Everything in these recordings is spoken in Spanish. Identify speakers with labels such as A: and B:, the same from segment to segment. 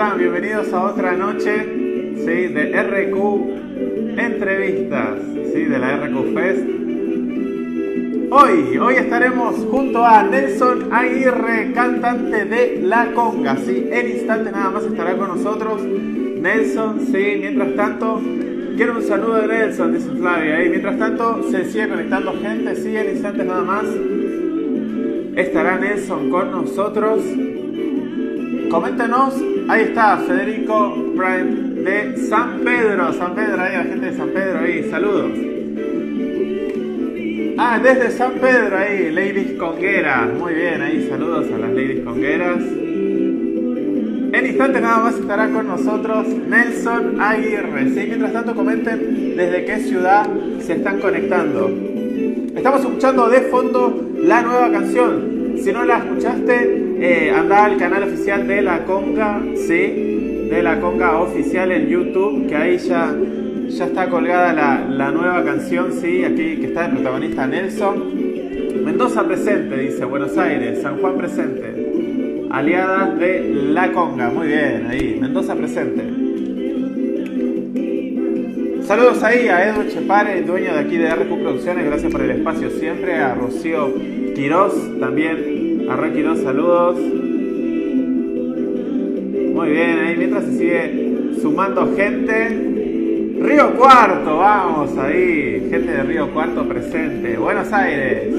A: Bienvenidos a otra noche ¿sí? de RQ Entrevistas, ¿sí? de la RQ Fest. Hoy, hoy estaremos junto a Nelson Aguirre, cantante de La Conga, ¿sí? En instante nada más estará con nosotros Nelson, ¿sí? Mientras tanto, quiero un saludo de Nelson, dice Flavia, y mientras tanto se sigue conectando gente, sí, en instantes nada más estará Nelson con nosotros. Coméntenos, ahí está Federico Prime de San Pedro, San Pedro, ahí la gente de San Pedro, ahí, saludos. Ah, desde San Pedro, ahí, Ladies Congueras, muy bien, ahí, saludos a las Ladies Congueras. En instantes nada más estará con nosotros Nelson Aguirre. ¿sí? Mientras tanto comenten desde qué ciudad se están conectando. Estamos escuchando de fondo la nueva canción. Si no la escuchaste, eh, anda al canal oficial de La Conga, ¿sí? De La Conga oficial en YouTube, que ahí ya, ya está colgada la, la nueva canción, ¿sí? Aquí que está el protagonista Nelson. Mendoza presente, dice Buenos Aires, San Juan presente. Aliadas de La Conga, muy bien, ahí, Mendoza presente. Saludos ahí a Edu Chepare, dueño de aquí de RQ Producciones, gracias por el espacio siempre. A Rocío Quiroz también, a Quiroz, saludos. Muy bien, ahí mientras se sigue sumando gente. Río Cuarto, vamos ahí, gente de Río Cuarto presente. Buenos Aires.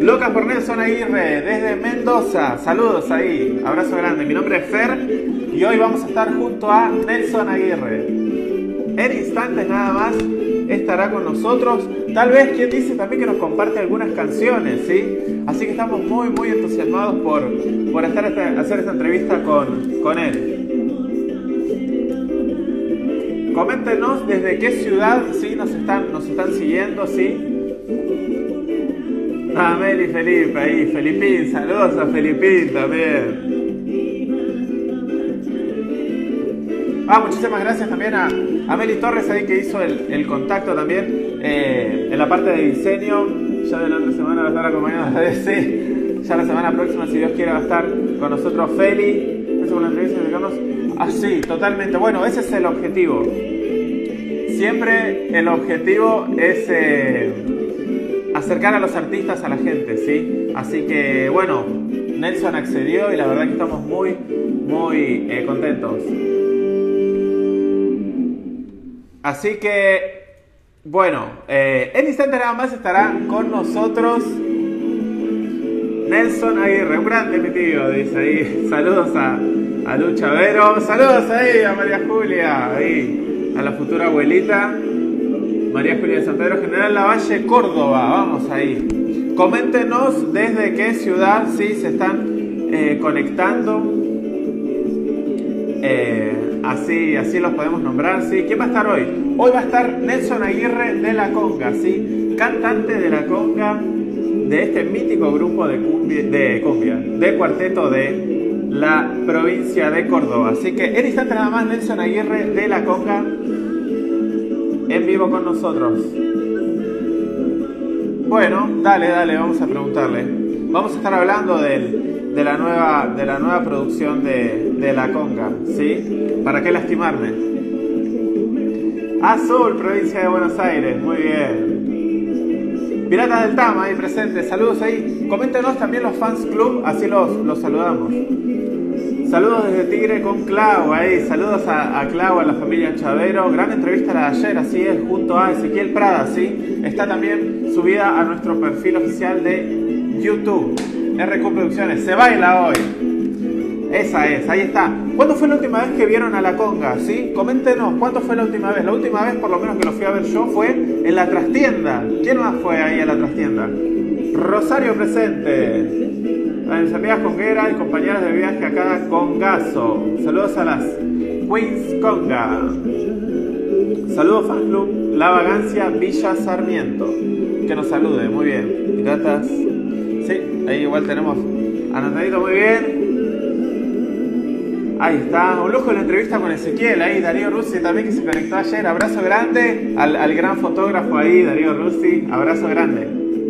A: Locas por Nelson Aguirre, desde Mendoza. Saludos ahí, abrazo grande. Mi nombre es Fer y hoy vamos a estar junto a Nelson Aguirre. En instantes nada más estará con nosotros. Tal vez quien dice también que nos comparte algunas canciones, ¿sí? Así que estamos muy, muy entusiasmados por, por estar hacer esta entrevista con, con él. Coméntenos desde qué ciudad ¿sí? nos, están, nos están siguiendo, ¿sí? Ah, Meli Felipe, ahí, Felipín, saludos a Felipín también. Ah, muchísimas gracias también a, a Meli Torres ahí que hizo el, el contacto también eh, en la parte de diseño. Ya de la otra semana va a estar acompañado de sí. Ya la semana próxima, si Dios quiere, va a estar con nosotros Feli. Digamos. Ah, totalmente. Bueno, ese es el objetivo. Siempre el objetivo es eh, acercar a los artistas a la gente, ¿sí? Así que, bueno, Nelson accedió y la verdad que estamos muy, muy eh, contentos. Así que, bueno, eh, en instante nada más estará con nosotros Nelson Aguirre, un grande mi tío, dice ahí. Saludos a, a Lucha Vero, saludos ahí a María Julia, ahí, a la futura abuelita. María Julia de San Pedro General Lavalle, Córdoba, vamos ahí. Coméntenos desde qué ciudad sí se están eh, conectando. Eh, así, así los podemos nombrar, ¿sí? ¿Quién va a estar hoy? Hoy va a estar Nelson Aguirre de La Conga, ¿sí? Cantante de La Conga, de este mítico grupo de cumbia, de, cuarteto de la provincia de Córdoba. Así que en instante nada más Nelson Aguirre de La Conga en vivo con nosotros. Bueno, dale, dale, vamos a preguntarle. Vamos a estar hablando de, la nueva, de la nueva producción de, de La Conga, ¿sí? ¿Para qué lastimarme? Azul, provincia de Buenos Aires, muy bien. Piratas del Tama ahí presentes, saludos ahí. Coméntenos también los fans club, así los, los saludamos. Saludos desde Tigre con Clau, ahí, saludos a, a, Clau, a la familia Chavero. Gran entrevista la de ayer, así es, junto a Ezequiel Prada, ¿sí? Está también subida a nuestro perfil oficial de YouTube, RQ Producciones. Se baila hoy. Esa es, ahí está. ¿Cuándo fue la última vez que vieron a la conga? ¿Sí? Coméntenos, ¿cuándo fue la última vez? La última vez, por lo menos que lo fui a ver yo, fue en la trastienda. ¿Quién más fue ahí a la trastienda? Rosario presente. A mis amigas congueras y compañeras de viaje acá con Gaso. Saludos a las Queens Conga. Saludos Fan Club La Vagancia Villa Sarmiento. Que nos salude, muy bien. Piratas. Sí, ahí igual tenemos anotadito muy bien. Ahí está, un lujo la entrevista con Ezequiel, ahí Darío Russi también que se conectó ayer. Abrazo grande al, al gran fotógrafo ahí, Darío Russi. Abrazo grande.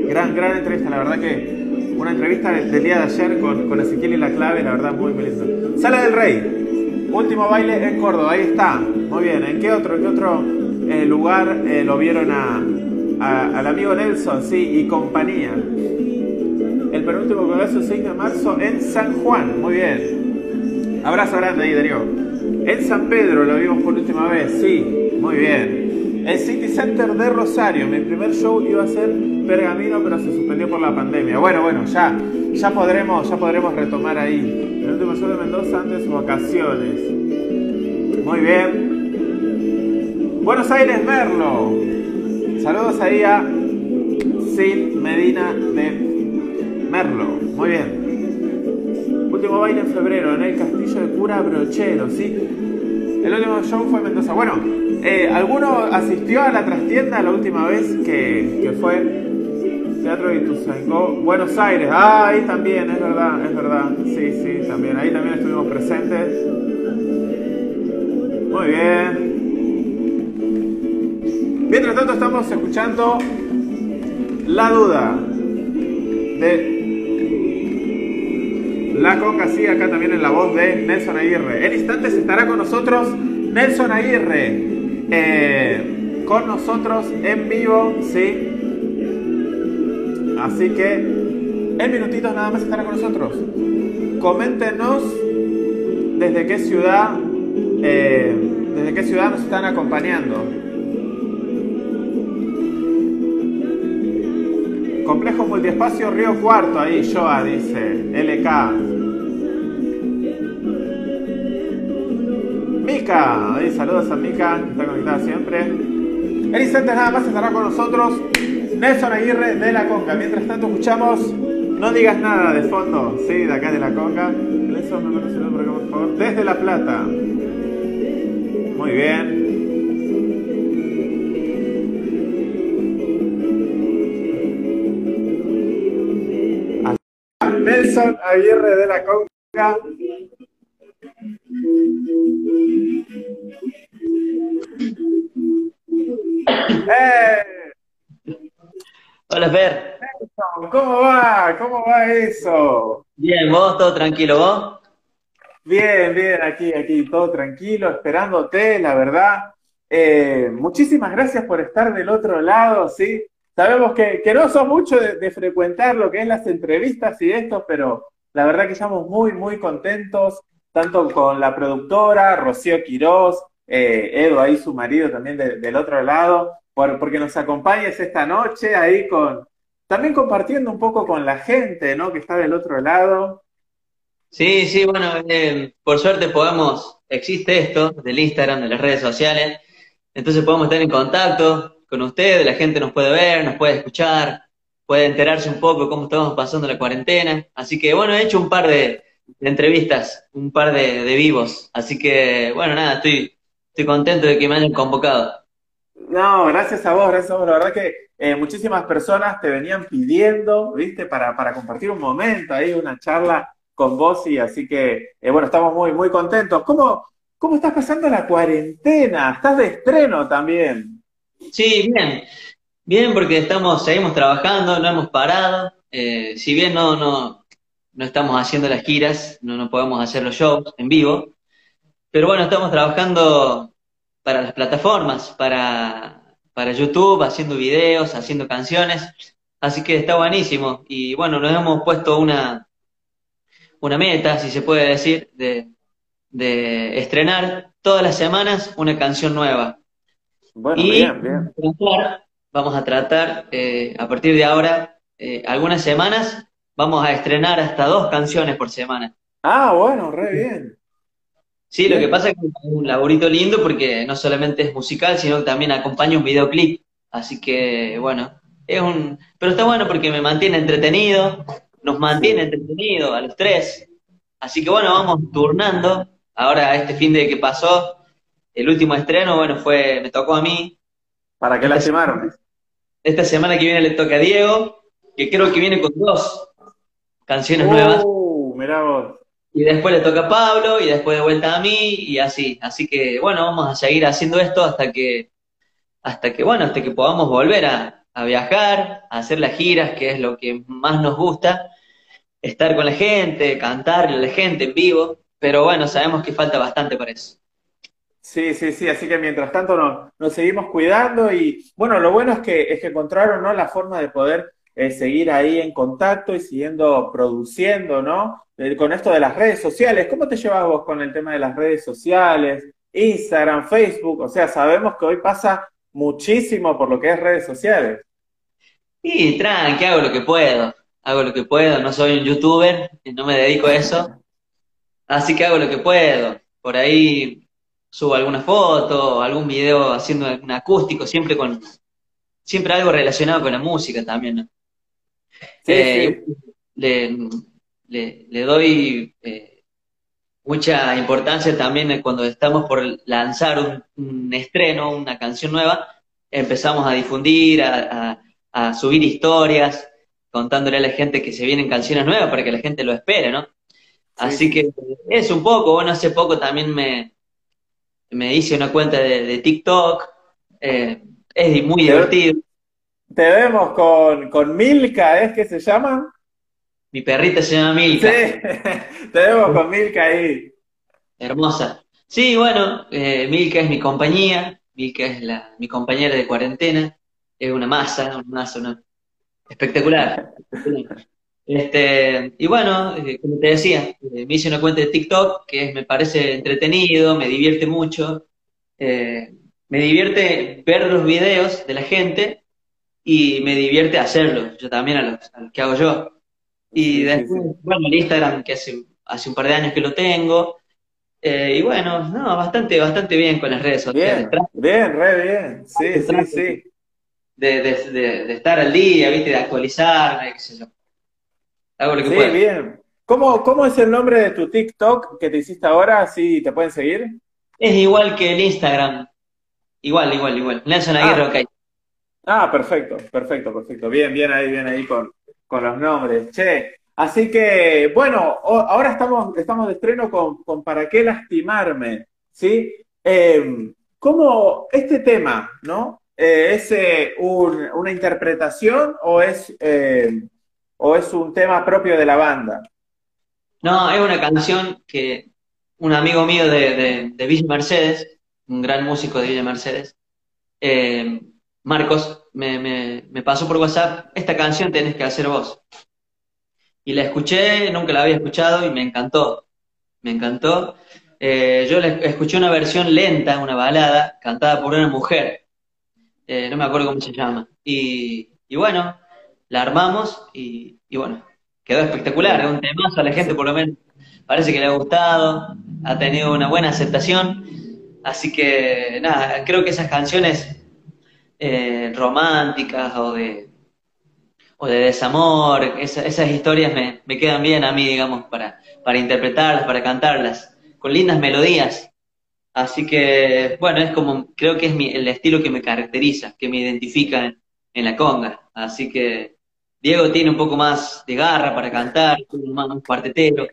A: Gran, gran entrevista, la verdad que una entrevista del día de ayer con, con Ezequiel y la clave, la verdad muy, lindo. Sala del Rey, último baile en Córdoba, ahí está. Muy bien, ¿en qué otro, qué otro eh, lugar eh, lo vieron a, al amigo Nelson, sí, y compañía? El penúltimo congreso 6 de marzo en San Juan, muy bien. Abrazo grande ahí, Darío. En San Pedro lo vimos por última vez, sí, muy bien. El City Center de Rosario, mi primer show iba a ser Pergamino, pero se suspendió por la pandemia. Bueno, bueno, ya, ya podremos, ya podremos retomar ahí. El último show de Mendoza antes vacaciones. Muy bien. Buenos Aires, Merlo. Saludos ahí a Sil Medina de Merlo. Muy bien. Último baile en febrero en el castillo de Cura Brochero, ¿sí? El último show fue en Mendoza. Bueno, eh, ¿alguno asistió a la trastienda la última vez que, que fue Teatro de Ituzaingó, Buenos Aires? Ah, ahí también, es verdad, es verdad. Sí, sí, también. Ahí también estuvimos presentes. Muy bien. Mientras tanto estamos escuchando La Duda de La Conga, sí, acá también en la voz de Nelson Aguirre. En instantes estará con nosotros Nelson Aguirre. Eh, con nosotros en vivo, sí. Así que en minutitos nada más estará con nosotros. Coméntenos desde qué ciudad, eh, desde qué ciudad nos están acompañando. Complejo Multiespacio Río Cuarto, ahí Joa dice, LK. Mica, ahí saludos a Mica, que está conectada siempre. En instantes nada más estará con nosotros Nelson Aguirre de la Conga. Mientras tanto escuchamos No digas nada de fondo, sí, de acá de la Conga. Nelson, me por acá, por favor. Desde La Plata. Muy bien. Nelson Aguirre de la Conga ¡Eh!
B: Hola, Fer.
A: ¿Cómo va? ¿Cómo va eso?
B: Bien, ¿vos? ¿Todo tranquilo, vos?
A: Bien, bien, aquí, aquí, todo tranquilo, esperándote, la verdad. Eh, muchísimas gracias por estar del otro lado, ¿sí? Sabemos que, no sos mucho de, de, frecuentar lo que es las entrevistas y esto, pero la verdad que estamos muy, muy contentos tanto con la productora, Rocío Quirós, eh, Edo ahí su marido también del otro lado, por, porque nos acompañes esta noche ahí con, también compartiendo un poco con la gente, ¿no? Que está del otro lado.
B: Sí, sí, bueno, eh, por suerte podemos, existe esto del Instagram, de las redes sociales, entonces podemos estar en contacto con ustedes, la gente nos puede ver, nos puede escuchar, puede enterarse un poco de cómo estamos pasando la cuarentena, así que bueno, he hecho un par de, de entrevistas, un par de, vivos. Así que, bueno, nada, estoy, estoy contento de que me hayan convocado.
A: No, gracias a vos, gracias a vos. La verdad que eh, muchísimas personas te venían pidiendo, ¿viste? Para, para compartir un momento ahí, una charla con vos y así que, eh, bueno, estamos muy, muy contentos. ¿Cómo, ¿Cómo estás pasando la cuarentena? ¿Estás de estreno también?
B: Sí, bien. Bien, porque estamos, seguimos trabajando, no hemos parado. Eh, si bien no, no, no estamos haciendo las giras, no, no podemos hacer los shows en vivo, pero bueno, estamos trabajando para las plataformas, para, para YouTube, haciendo videos, haciendo canciones, así que está buenísimo. Y bueno, nos hemos puesto una, una meta, si se puede decir, de, de estrenar todas las semanas una canción nueva.
A: Bueno, bien, bien.
B: Vamos a tratar, eh, a partir de ahora, eh, algunas semanas vamos a estrenar hasta dos canciones por semana.
A: Ah, bueno, re bien.
B: Sí, lo que pasa es que es un laborito lindo porque no solamente es musical, sino que también acompaña un videoclip. Así que, bueno, es un... Pero está bueno porque me mantiene entretenido, nos mantiene entretenido a los tres. Así que, bueno, vamos turnando. Ahora, este fin de que pasó, el último estreno, bueno, fue, me tocó a mí.
A: ¿Para qué la llamaron?
B: Esta semana que viene le toca a Diego, que creo que viene con dos canciones nuevas.
A: Uh,
B: y después le toca a Pablo y después de vuelta a mí y así. Así que bueno, vamos a seguir haciendo esto hasta que, hasta que, bueno, hasta que podamos volver a, a viajar, a hacer las giras, que es lo que más nos gusta, estar con la gente, cantarle a la gente en vivo, pero bueno, sabemos que falta bastante para eso.
A: Sí, sí, sí, así que mientras tanto nos, seguimos cuidando y bueno, lo bueno es que, es que encontraron ¿no? la forma de poder eh, seguir ahí en contacto y siguiendo produciendo, ¿no? Eh, con esto de las redes sociales, ¿cómo te llevas vos con el tema de las redes sociales? Instagram, Facebook, o sea, sabemos que hoy pasa muchísimo por lo que es redes sociales.
B: Y tranqui, hago lo que puedo, hago lo que puedo, no soy un youtuber, no me dedico a eso, así que hago lo que puedo. Por ahí subo alguna foto, algún video haciendo un acústico, siempre con siempre algo relacionado con la música también, ¿no? Eh, le, doy eh, mucha importancia también cuando estamos por lanzar un, estreno, una canción nueva, empezamos a difundir, a, subir historias, contándole a la gente que se vienen canciones nuevas para que la gente lo espere, ¿no? Así que es un poco, bueno, hace poco también me, me hice una cuenta de, TikTok, eh, es muy divertido.
A: Te vemos con, con Milka, ¿es que se llama?
B: Mi perrita se llama Milka.
A: Sí, te vemos con Milka ahí.
B: Hermosa. Sí, bueno, eh, Milka es mi compañía, Milka es la, mi compañera de cuarentena, es una masa, una masa, una... espectacular. Este, y bueno, eh, como te decía, eh, me hice una cuenta de TikTok que me parece entretenido, me divierte mucho. Eh, me divierte ver los videos de la gente y me divierte hacerlo, yo también a los, que hago yo. Y después, bueno, el Instagram, que hace, hace un par de años que lo tengo. y bueno, no, bastante, bastante bien con las redes
A: sociales. Bien, bien, re bien. Sí, sí, sí.
B: De, de, de, estar al día, ¿viste? De actualizarme, qué sé yo
A: sí, bien. ¿Cómo, ¿Cómo es el nombre de tu TikTok que te hiciste ahora? ¿Sí te pueden seguir?
B: Es igual que el Instagram. Igual, igual, igual. Nelson Aguirre,
A: ah. Ah, perfecto, perfecto, perfecto. Bien, bien ahí, bien ahí con, con los nombres. Che, así que, bueno, ahora estamos, estamos de estreno con, con ¿Para qué lastimarme? ¿Sí? Eh, ¿Cómo este tema, no? Eh, ¿Es eh, una interpretación o es eh, o es un tema propio de la banda?
B: No, es una canción que un amigo mío de, Villa Mercedes, un gran músico de Villa Mercedes, eh, Marcos, me, pasó por WhatsApp, esta canción tenés que hacer vos. Y la escuché, nunca la había escuchado y me encantó. Me encantó. Eh, yo le escuché una versión lenta, una balada, cantada por una mujer. Eh, no me acuerdo cómo se llama. Y, y bueno, la armamos y, bueno, quedó espectacular, es un temazo a la gente por lo menos parece que le ha gustado, ha tenido una buena aceptación, así que nada, creo que esas canciones eh, románticas o de, o de desamor, esas historias me, me, quedan bien a mí, digamos, para, para interpretarlas, para cantarlas, con lindas melodías. Así que, bueno, es como, creo que es mi, el estilo que me caracteriza, que me identifica en, en la conga. Así que, Diego tiene un poco más de garra para cantar, más un cuartetero.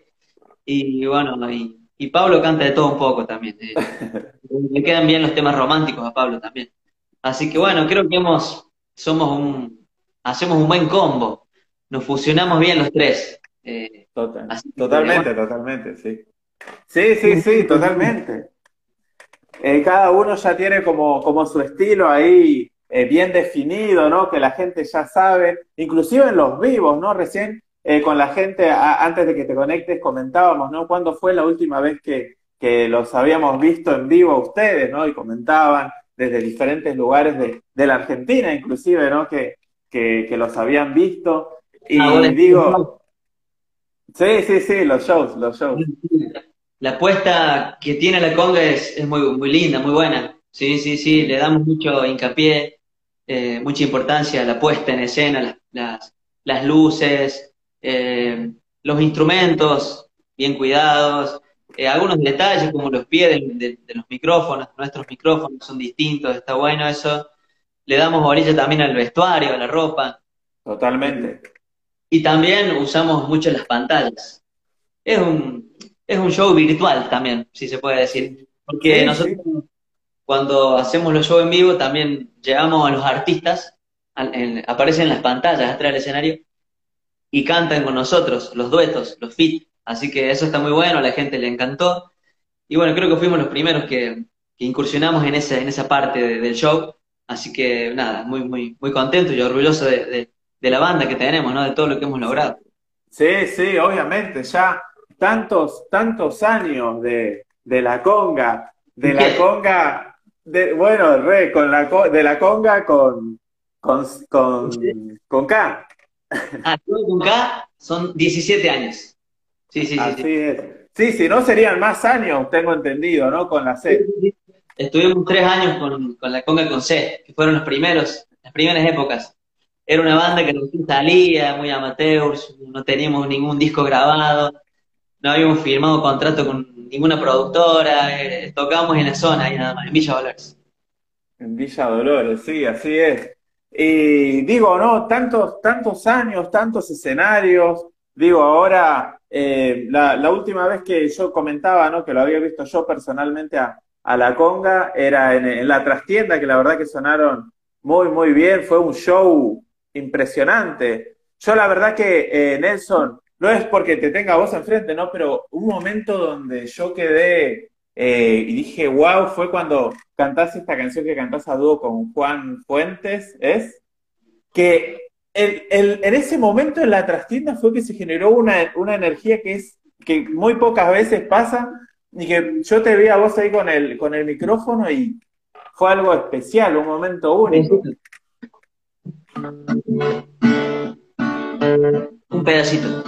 B: Y bueno, y, Pablo canta de todo un poco también. Eh. Le quedan bien los temas románticos a Pablo también. Así que bueno, creo que hemos, somos un, hacemos un buen combo. Nos fusionamos bien los tres.
A: Eh, totalmente, totalmente, sí. Sí, sí, sí, totalmente. Eh, cada uno ya tiene como, como su estilo ahí eh, bien definido, ¿no? Que la gente ya sabe, inclusive en los vivos, ¿no? Recién eh, con la gente, antes de que te conectes, comentábamos, ¿no? ¿Cuándo fue la última vez que, que los habíamos visto en vivo a ustedes, ¿no? Y comentaban desde diferentes lugares de, de la Argentina, inclusive, ¿no? Que, que, que los habían visto. Y ah, digo, sí, sí, sí, los shows, los shows.
B: La apuesta que tiene la conga es, es muy, muy linda, muy buena. Sí, sí, sí, le damos mucho hincapié eh, mucha importancia la puesta en escena, las, las, luces, eh, los instrumentos bien cuidados, eh, algunos detalles como los pies de, los micrófonos, nuestros micrófonos son distintos, está bueno eso. Le damos orilla también al vestuario, a la ropa.
A: Totalmente.
B: Y también usamos mucho las pantallas. Es un, es un show virtual también, si se puede decir. Porque nosotros cuando hacemos los shows en vivo también llevamos a los artistas aparecen en las pantallas atrás del escenario y cantan con nosotros, los duetos, los fit. Así que eso está muy bueno, a la gente le encantó. Y bueno, creo que fuimos los primeros que, incursionamos en esa, en esa parte del show. Así que nada, muy, muy, muy contento y orgulloso de, de, la banda que tenemos, ¿no? De todo lo que hemos logrado.
A: Sí, sí, obviamente, ya tantos, tantos años de, de la conga, de la conga, de, bueno, re, con la, de la conga con, con, con, con K.
B: Ah, con K son 17 años. Sí, sí, sí.
A: Así es. Sí, si no serían más años, tengo entendido, ¿no? Con la C.
B: Estuvimos tres años con, con la conga con C, que fueron los primeros, las primeras épocas. Era una banda que recién salía, muy amateurs, no teníamos ningún disco grabado, no habíamos firmado contrato con ninguna productora, eh, tocábamos en la zona ahí nada más, en Villa Dolores.
A: En Villa Dolores, sí, así es. Y digo, ¿no? Tantos, tantos años, tantos escenarios. Digo, ahora, eh, la, última vez que yo comentaba, ¿no? Que lo había visto yo personalmente a, la conga, era en, la trastienda, que la verdad que sonaron muy, muy bien. Fue un show impresionante. Yo la verdad que, eh, Nelson, no es porque te tenga vos enfrente, ¿no? Pero un momento donde yo quedé eh, y dije, wow, fue cuando cantaste esta canción que cantás a dúo con Juan Fuentes, es que en ese momento en la trastienda fue que se generó una, energía que es que muy pocas veces pasa y que yo te vi a vos ahí con el, con el micrófono y fue algo especial, un momento único.
B: Un pedacito.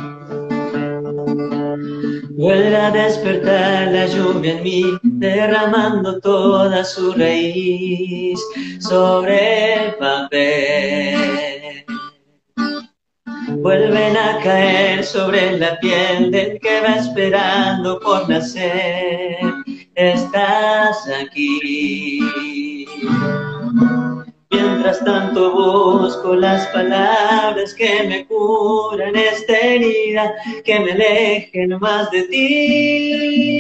B: Vuelve a despertar la lluvia en mí, derramando toda su raíz sobre el papel. Vuelven a caer sobre la piel del que va esperando por nacer. Estás aquí. Mientras tanto busco las palabras que me curan esta herida, que me alejen más de ti.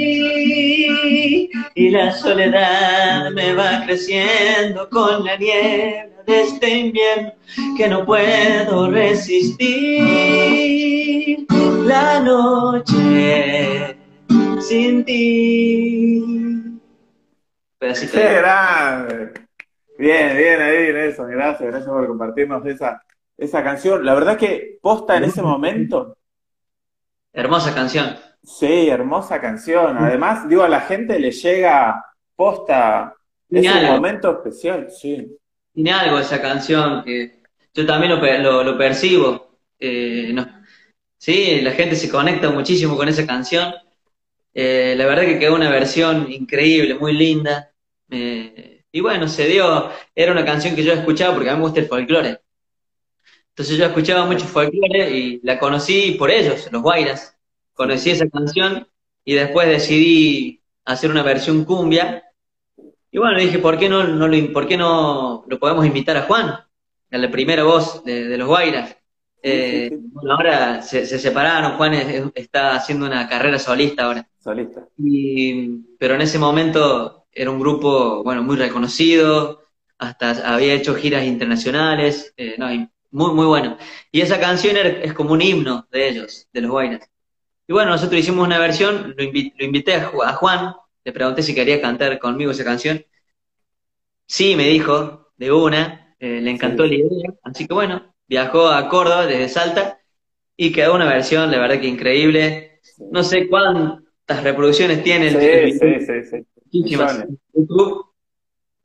B: Y la soledad me va creciendo con la niebla de este invierno que no puedo resistir. La noche sin ti.
A: Pedacito. grande! Bien, bien ahí, Nelson, gracias, gracias por compartirnos esa, esa canción. La verdad que posta en ese momento.
B: Hermosa canción.
A: Sí, hermosa canción. Además, digo, a la gente le llega posta. Es un momento especial, sí.
B: Tiene algo esa canción que yo también lo, lo, percibo. Eh, sí, la gente se conecta muchísimo con esa canción. Eh, la verdad que quedó una versión increíble, muy linda. Eh, y bueno, se dio, era una canción que yo escuchaba porque a mí me gusta el folclore. Entonces yo escuchaba mucho folclore y la conocí por ellos, los Guairas. Conocí esa canción y después decidí hacer una versión cumbia. Y bueno, dije, ¿por qué no, no lo, por qué no lo podemos invitar a Juan? A la primera voz de, los Guairas. Eh, bueno, ahora se, separaron, Juan está haciendo una carrera solista ahora.
A: Solista.
B: pero en ese momento era un grupo, bueno, muy reconocido, hasta había hecho giras internacionales, eh, no, muy, muy bueno. Y esa canción es como un himno de ellos, de los Guainas. Y bueno, nosotros hicimos una versión, lo, invité a, Juan, le pregunté si quería cantar conmigo esa canción. Sí, me dijo, de una, eh, le encantó la idea, así que bueno, viajó a Córdoba desde Salta y quedó una versión, la verdad que increíble. No sé cuántas reproducciones tiene.
A: Sí, sí, sí, sí.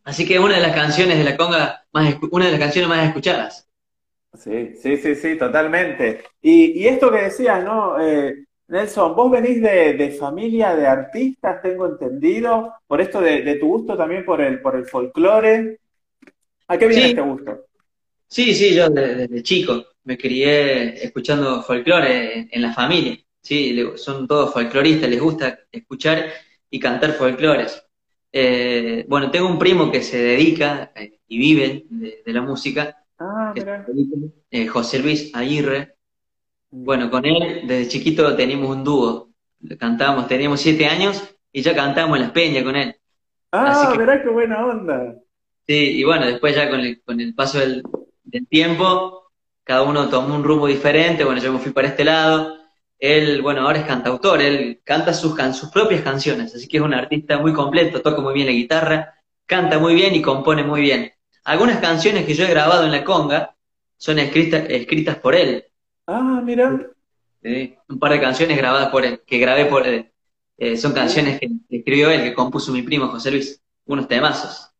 B: Así que una de las canciones de la conga, más, una de las canciones más escuchadas.
A: Sí, sí, sí, sí, totalmente. Y, esto que decías, ¿no? Eh, Nelson, vos venís de, familia de artistas, tengo entendido, por esto de, tu gusto también por el, por el folclore. ¿A qué viene este gusto?
B: Sí, sí, yo desde, chico me crié escuchando folclore en, en, la familia. Sí, son todos folcloristas, les gusta escuchar y cantar folclores. Eh, bueno, tengo un primo que se dedica eh, y vive de, la música,
A: ah,
B: eh, José Luis Aguirre. Bueno, con él desde chiquito teníamos un dúo, cantábamos, teníamos siete años y ya cantábamos en las peñas con él.
A: Ah, verás qué buena onda.
B: Sí, y bueno, después ya con el, paso del, del tiempo, cada uno tomó un rumbo diferente, bueno, yo me fui para este lado, él, bueno, ahora es cantautor, él canta sus, sus propias canciones, así que es un artista muy completo, toca muy bien la guitarra, canta muy bien y compone muy bien. Algunas canciones que yo he grabado en la conga son escritas, escritas por él.
A: Ah, mira.
B: un par de canciones grabadas por él, que grabé por él. Eh, son canciones que escribió él, que compuso mi primo José Luis, unos temazos.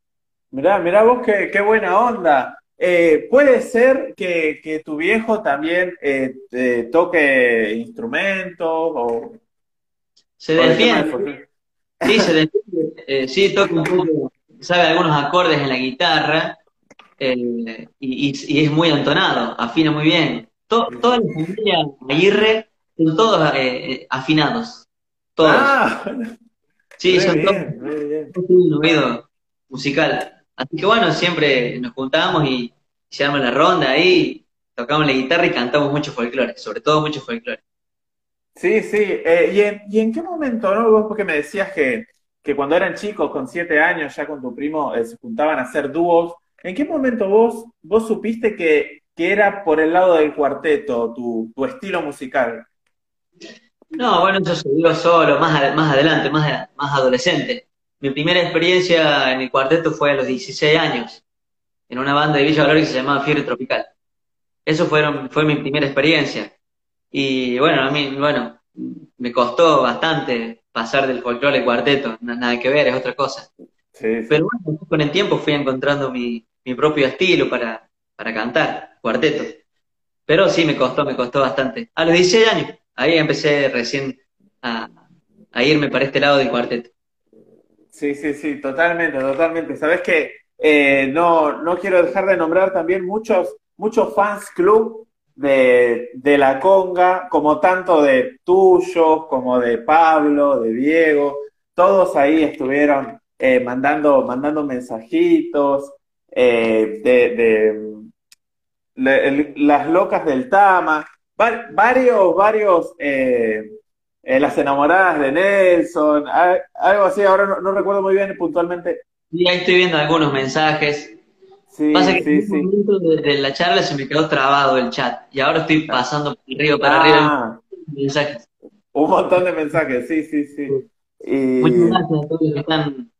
A: Mirá, mirá vos qué, qué buena onda. Eh, ¿Puede ser que, tu viejo también eh, toque instrumentos o...
B: Se defiende. Sí, se defiende. sí, toca un poco, sabe algunos acordes en la guitarra y, y, es muy entonado, afina muy bien. Toda la familia Aguirre son todos afinados. Todos. Ah, sí, son todos. Un oído musical. Así que bueno, siempre nos juntamos y llevamos la ronda ahí, tocamos la guitarra y cantamos mucho folclore, sobre todo mucho folclore.
A: Sí, sí. Eh, ¿y, en, qué momento, no? Vos porque me decías que, que cuando eran chicos, con siete años, ya con tu primo, eh, se juntaban a hacer dúos. ¿En qué momento vos, vos supiste que, que era por el lado del cuarteto tu, tu estilo musical?
B: No, bueno, eso se dio solo, más, más adelante, más, más adolescente. Mi primera experiencia en el cuarteto fue a los 16 años, en una banda de Villa Valor que se llamaba Fiebre Tropical. Eso fueron, fue mi primera experiencia. Y bueno, a mí, bueno, me costó bastante pasar del folclore al cuarteto, nada que ver, es otra cosa. Pero bueno, con el tiempo fui encontrando mi, mi propio estilo para, para cantar, cuarteto. Pero sí, me costó, me costó bastante. A los 16 años, ahí empecé recién a, irme para este lado del cuarteto.
A: Sí, sí, sí, totalmente, totalmente. Sabes que eh, no, no quiero dejar de nombrar también muchos, muchos fans club de, de, la conga, como tanto de tuyos, como de Pablo, de Diego, todos ahí estuvieron eh, mandando, mandando mensajitos eh, de, las locas del Tama varios, varios, eh, eh, las enamoradas de Nelson, algo así, ahora no, recuerdo muy bien puntualmente.
B: Sí, ahí estoy viendo algunos mensajes. Sí, Pasa que sí, en un momento de, la charla se me quedó trabado el chat y ahora estoy pasando por arriba para arriba
A: ah. mensajes. Un montón de mensajes, sí, sí, sí.
B: Muchas gracias a todos que están,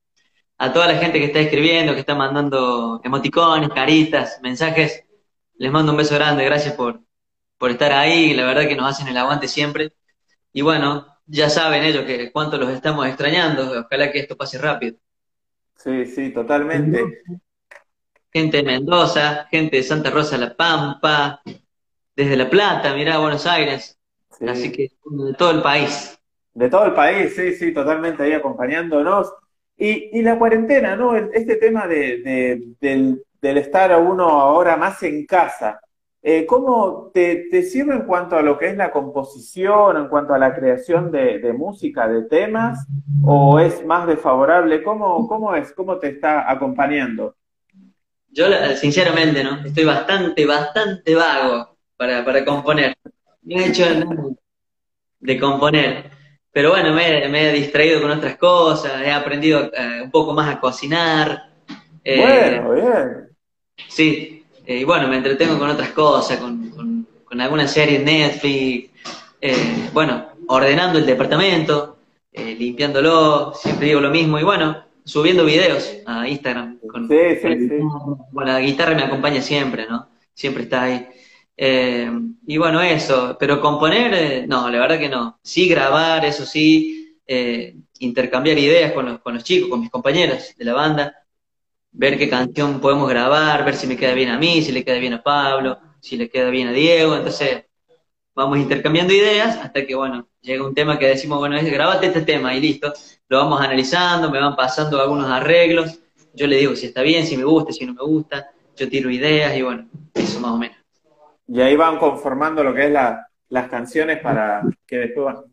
B: a toda la gente que está escribiendo, que está mandando emoticones, caritas, mensajes. Les mando un beso grande, gracias por, por estar ahí, la verdad que nos hacen el aguante siempre. Y bueno, ya saben ellos que cuánto los estamos extrañando, ojalá que esto pase rápido.
A: Sí, sí, totalmente.
B: Gente de Mendoza, gente de Santa Rosa La Pampa, desde La Plata, mirá, Buenos Aires. Así que de todo el país.
A: De todo el país, sí, sí, totalmente ahí acompañándonos. Y, y la cuarentena, ¿no? Este tema de, del, del estar a uno ahora más en casa, eh, ¿Cómo te, sirve en cuanto a lo que es la composición, en cuanto a la creación de, música, de temas, o es más desfavorable? ¿Cómo, ¿Cómo es? ¿Cómo te está acompañando?
B: Yo, sinceramente, ¿no? Estoy bastante, bastante vago para, para componer. No he hecho nada de componer. Pero bueno, me, he distraído con otras cosas, he aprendido eh, un poco más a cocinar.
A: Eh, bueno, bien.
B: Sí, eh, y bueno, me entretengo con otras cosas, con, con, alguna serie en Netflix, eh, bueno, ordenando el departamento, eh, limpiándolo, siempre digo lo mismo, y bueno, subiendo videos a Instagram. Con,
A: sí, sí, sí.
B: Bueno, la guitarra me acompaña siempre, ¿no? Siempre está ahí. y bueno, eso, pero componer, no, la verdad que no. Sí grabar, eso sí, intercambiar ideas con los, con los chicos, con mis compañeros de la banda, ver qué canción podemos grabar, ver si me queda bien a mí, si le queda bien a Pablo, si le queda bien a Diego, entonces vamos intercambiando ideas hasta que, bueno, llega un tema que decimos, bueno, es, grabate este tema y listo, lo vamos analizando, me van pasando algunos arreglos, yo le digo si está bien, si me gusta, si no me gusta, yo tiro ideas y bueno, eso más o menos.
A: Y ahí van conformando lo que es la, las canciones para que después van.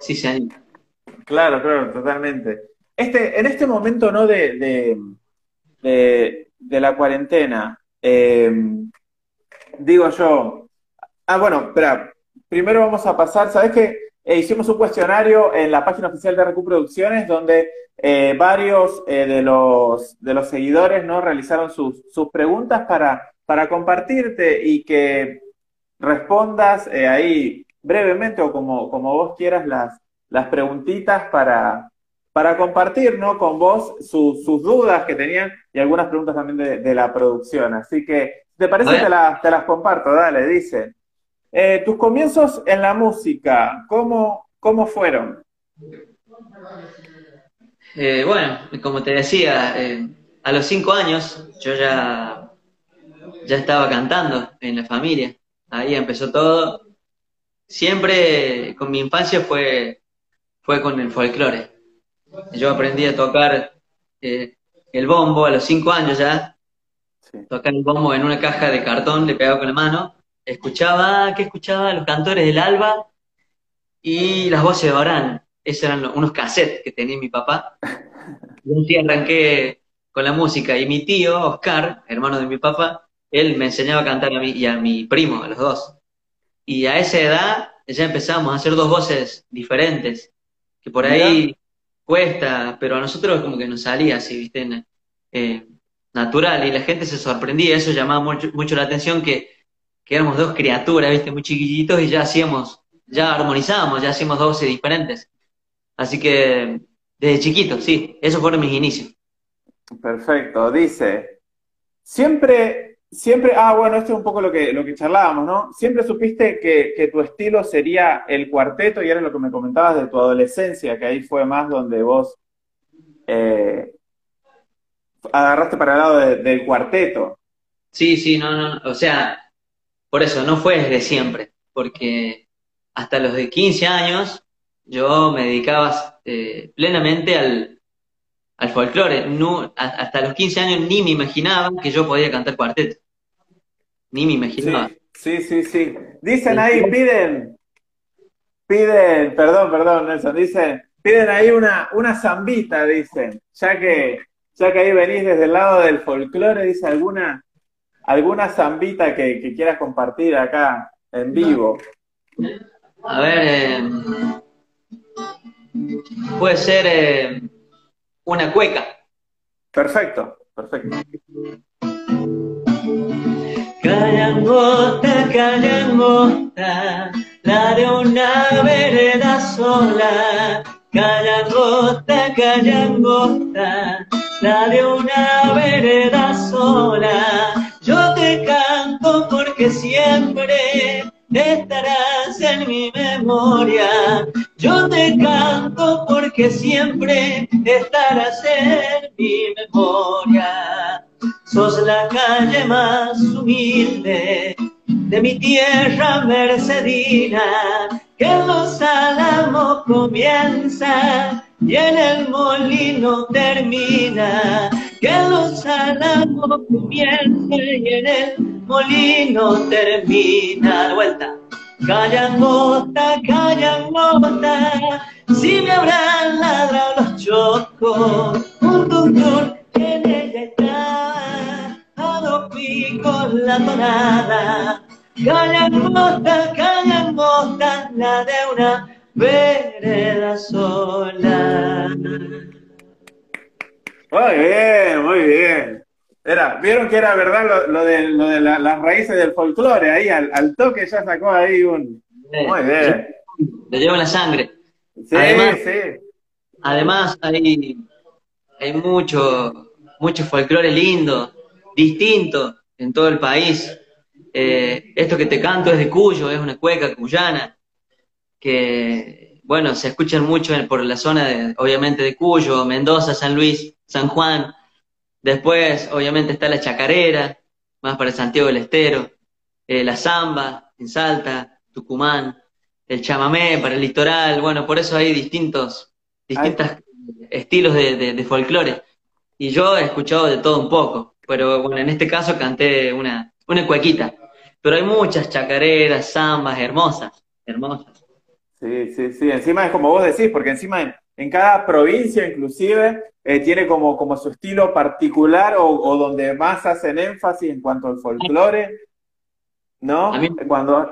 B: Sí, se
A: Claro, claro, totalmente. Este, en este momento, ¿no? de de, la cuarentena, eh, digo yo, ah, bueno, espera, primero vamos a pasar, ¿sabes qué? Eh, hicimos un cuestionario en la página oficial de Recu Producciones donde eh, varios de, los, de los seguidores ¿no? realizaron sus, sus preguntas para para compartirte y que respondas eh, ahí brevemente o como, como vos quieras las, las preguntitas para, para compartir ¿no? con vos sus dudas que tenían y algunas preguntas también de, la producción. Así que, ¿te parece? Te las, te las comparto, dale, dice. Eh, tus comienzos en la música, ¿cómo, cómo fueron?
B: Eh, bueno, como te decía, eh, a los cinco años yo ya, ya estaba cantando en la familia. Ahí empezó todo. Siempre con mi infancia fue, fue con el folclore. Yo aprendí a tocar eh, el bombo a los cinco años ya. Tocar el bombo en una caja de cartón, le pegaba con la mano. Escuchaba, ¿qué escuchaba? Los cantores del alba y las voces de Orán. Esos eran unos cassettes que tenía mi papá. Y un día arranqué con la música y mi tío, Oscar, hermano de mi papá, él me enseñaba a cantar a mí y a mi primo, a los dos. Y a esa edad ya empezamos a hacer dos voces diferentes, que por ahí cuesta, pero a nosotros como que nos salía así, ¿viste? Eh, natural, y la gente se sorprendía, eso llamaba mucho, mucho la atención, que, que, éramos dos criaturas, ¿viste? Muy chiquillitos y ya hacíamos, ya armonizábamos, ya hacíamos dos diferentes. Así que desde chiquito, sí, esos fueron mis inicios.
A: Perfecto, dice, siempre, siempre, ah, bueno, esto es un poco lo que, lo que charlábamos, ¿no? Siempre supiste que, tu estilo sería el cuarteto y era lo que me comentabas de tu adolescencia, que ahí fue más donde vos eh, agarraste para el lado del cuarteto.
B: Sí, sí, no, no, o sea, por eso, no fue desde siempre, porque hasta los de 15 años yo me dedicaba eh, plenamente al, al folclore. No, hasta los 15 años ni me imaginaba que yo podía cantar cuarteto. Ni me imaginaba.
A: Sí, sí, sí. Dicen ahí, piden, piden, perdón, perdón, Nelson, dicen, piden ahí una, una zambita, dicen, ya que, ya que ahí venís desde el lado del folclore, dice alguna, alguna zambita que, quieras compartir acá en vivo.
B: A ver, eh, puede ser eh, una cueca.
A: Perfecto, perfecto.
B: Callangota, callangota, la de una vereda sola. Callangota, callangota, la de una vereda sola. Yo te canto porque siempre estarás en mi memoria. Yo te canto porque siempre estarás en mi memoria. Sos la calle más humilde de mi tierra mercedina, que en los álamos comienza y en el molino termina, que en los álamos comienza y en el molino termina. vuelta. Callan mota, callan mota, si me habrán ladrado los chocos, un tuntún en ella está, picos la tonada. Callan mota, la de una vereda sola.
A: Muy bien, muy bien. Era, vieron que era verdad lo, de, lo de las raíces del folclore, ahí al, toque ya sacó ahí un... Muy bien.
B: Le lleva la sangre.
A: Sí, además, sí.
B: Además hay, hay mucho, mucho folclore lindo, distinto en todo el país. Eh, esto que te canto es de Cuyo, es una cueca cuyana, que, bueno, se escuchan mucho por la zona, de, obviamente, de Cuyo, Mendoza, San Luis, San Juan, Después, obviamente, está la chacarera, más para Santiago del Estero, eh, la samba en Salta, Tucumán, el chamamé para el litoral, bueno, por eso hay distintos, distintos estilos de, folclore. Y yo he escuchado de todo un poco, pero bueno, en este caso canté una, una cuequita. Pero hay muchas chacareras, zambas hermosas, hermosas.
A: Sí, sí, sí, encima es como vos decís, porque encima en cada provincia inclusive eh, tiene como, como su estilo particular o, donde más hacen énfasis en cuanto al folclore, ¿no?
B: A mí Cuando...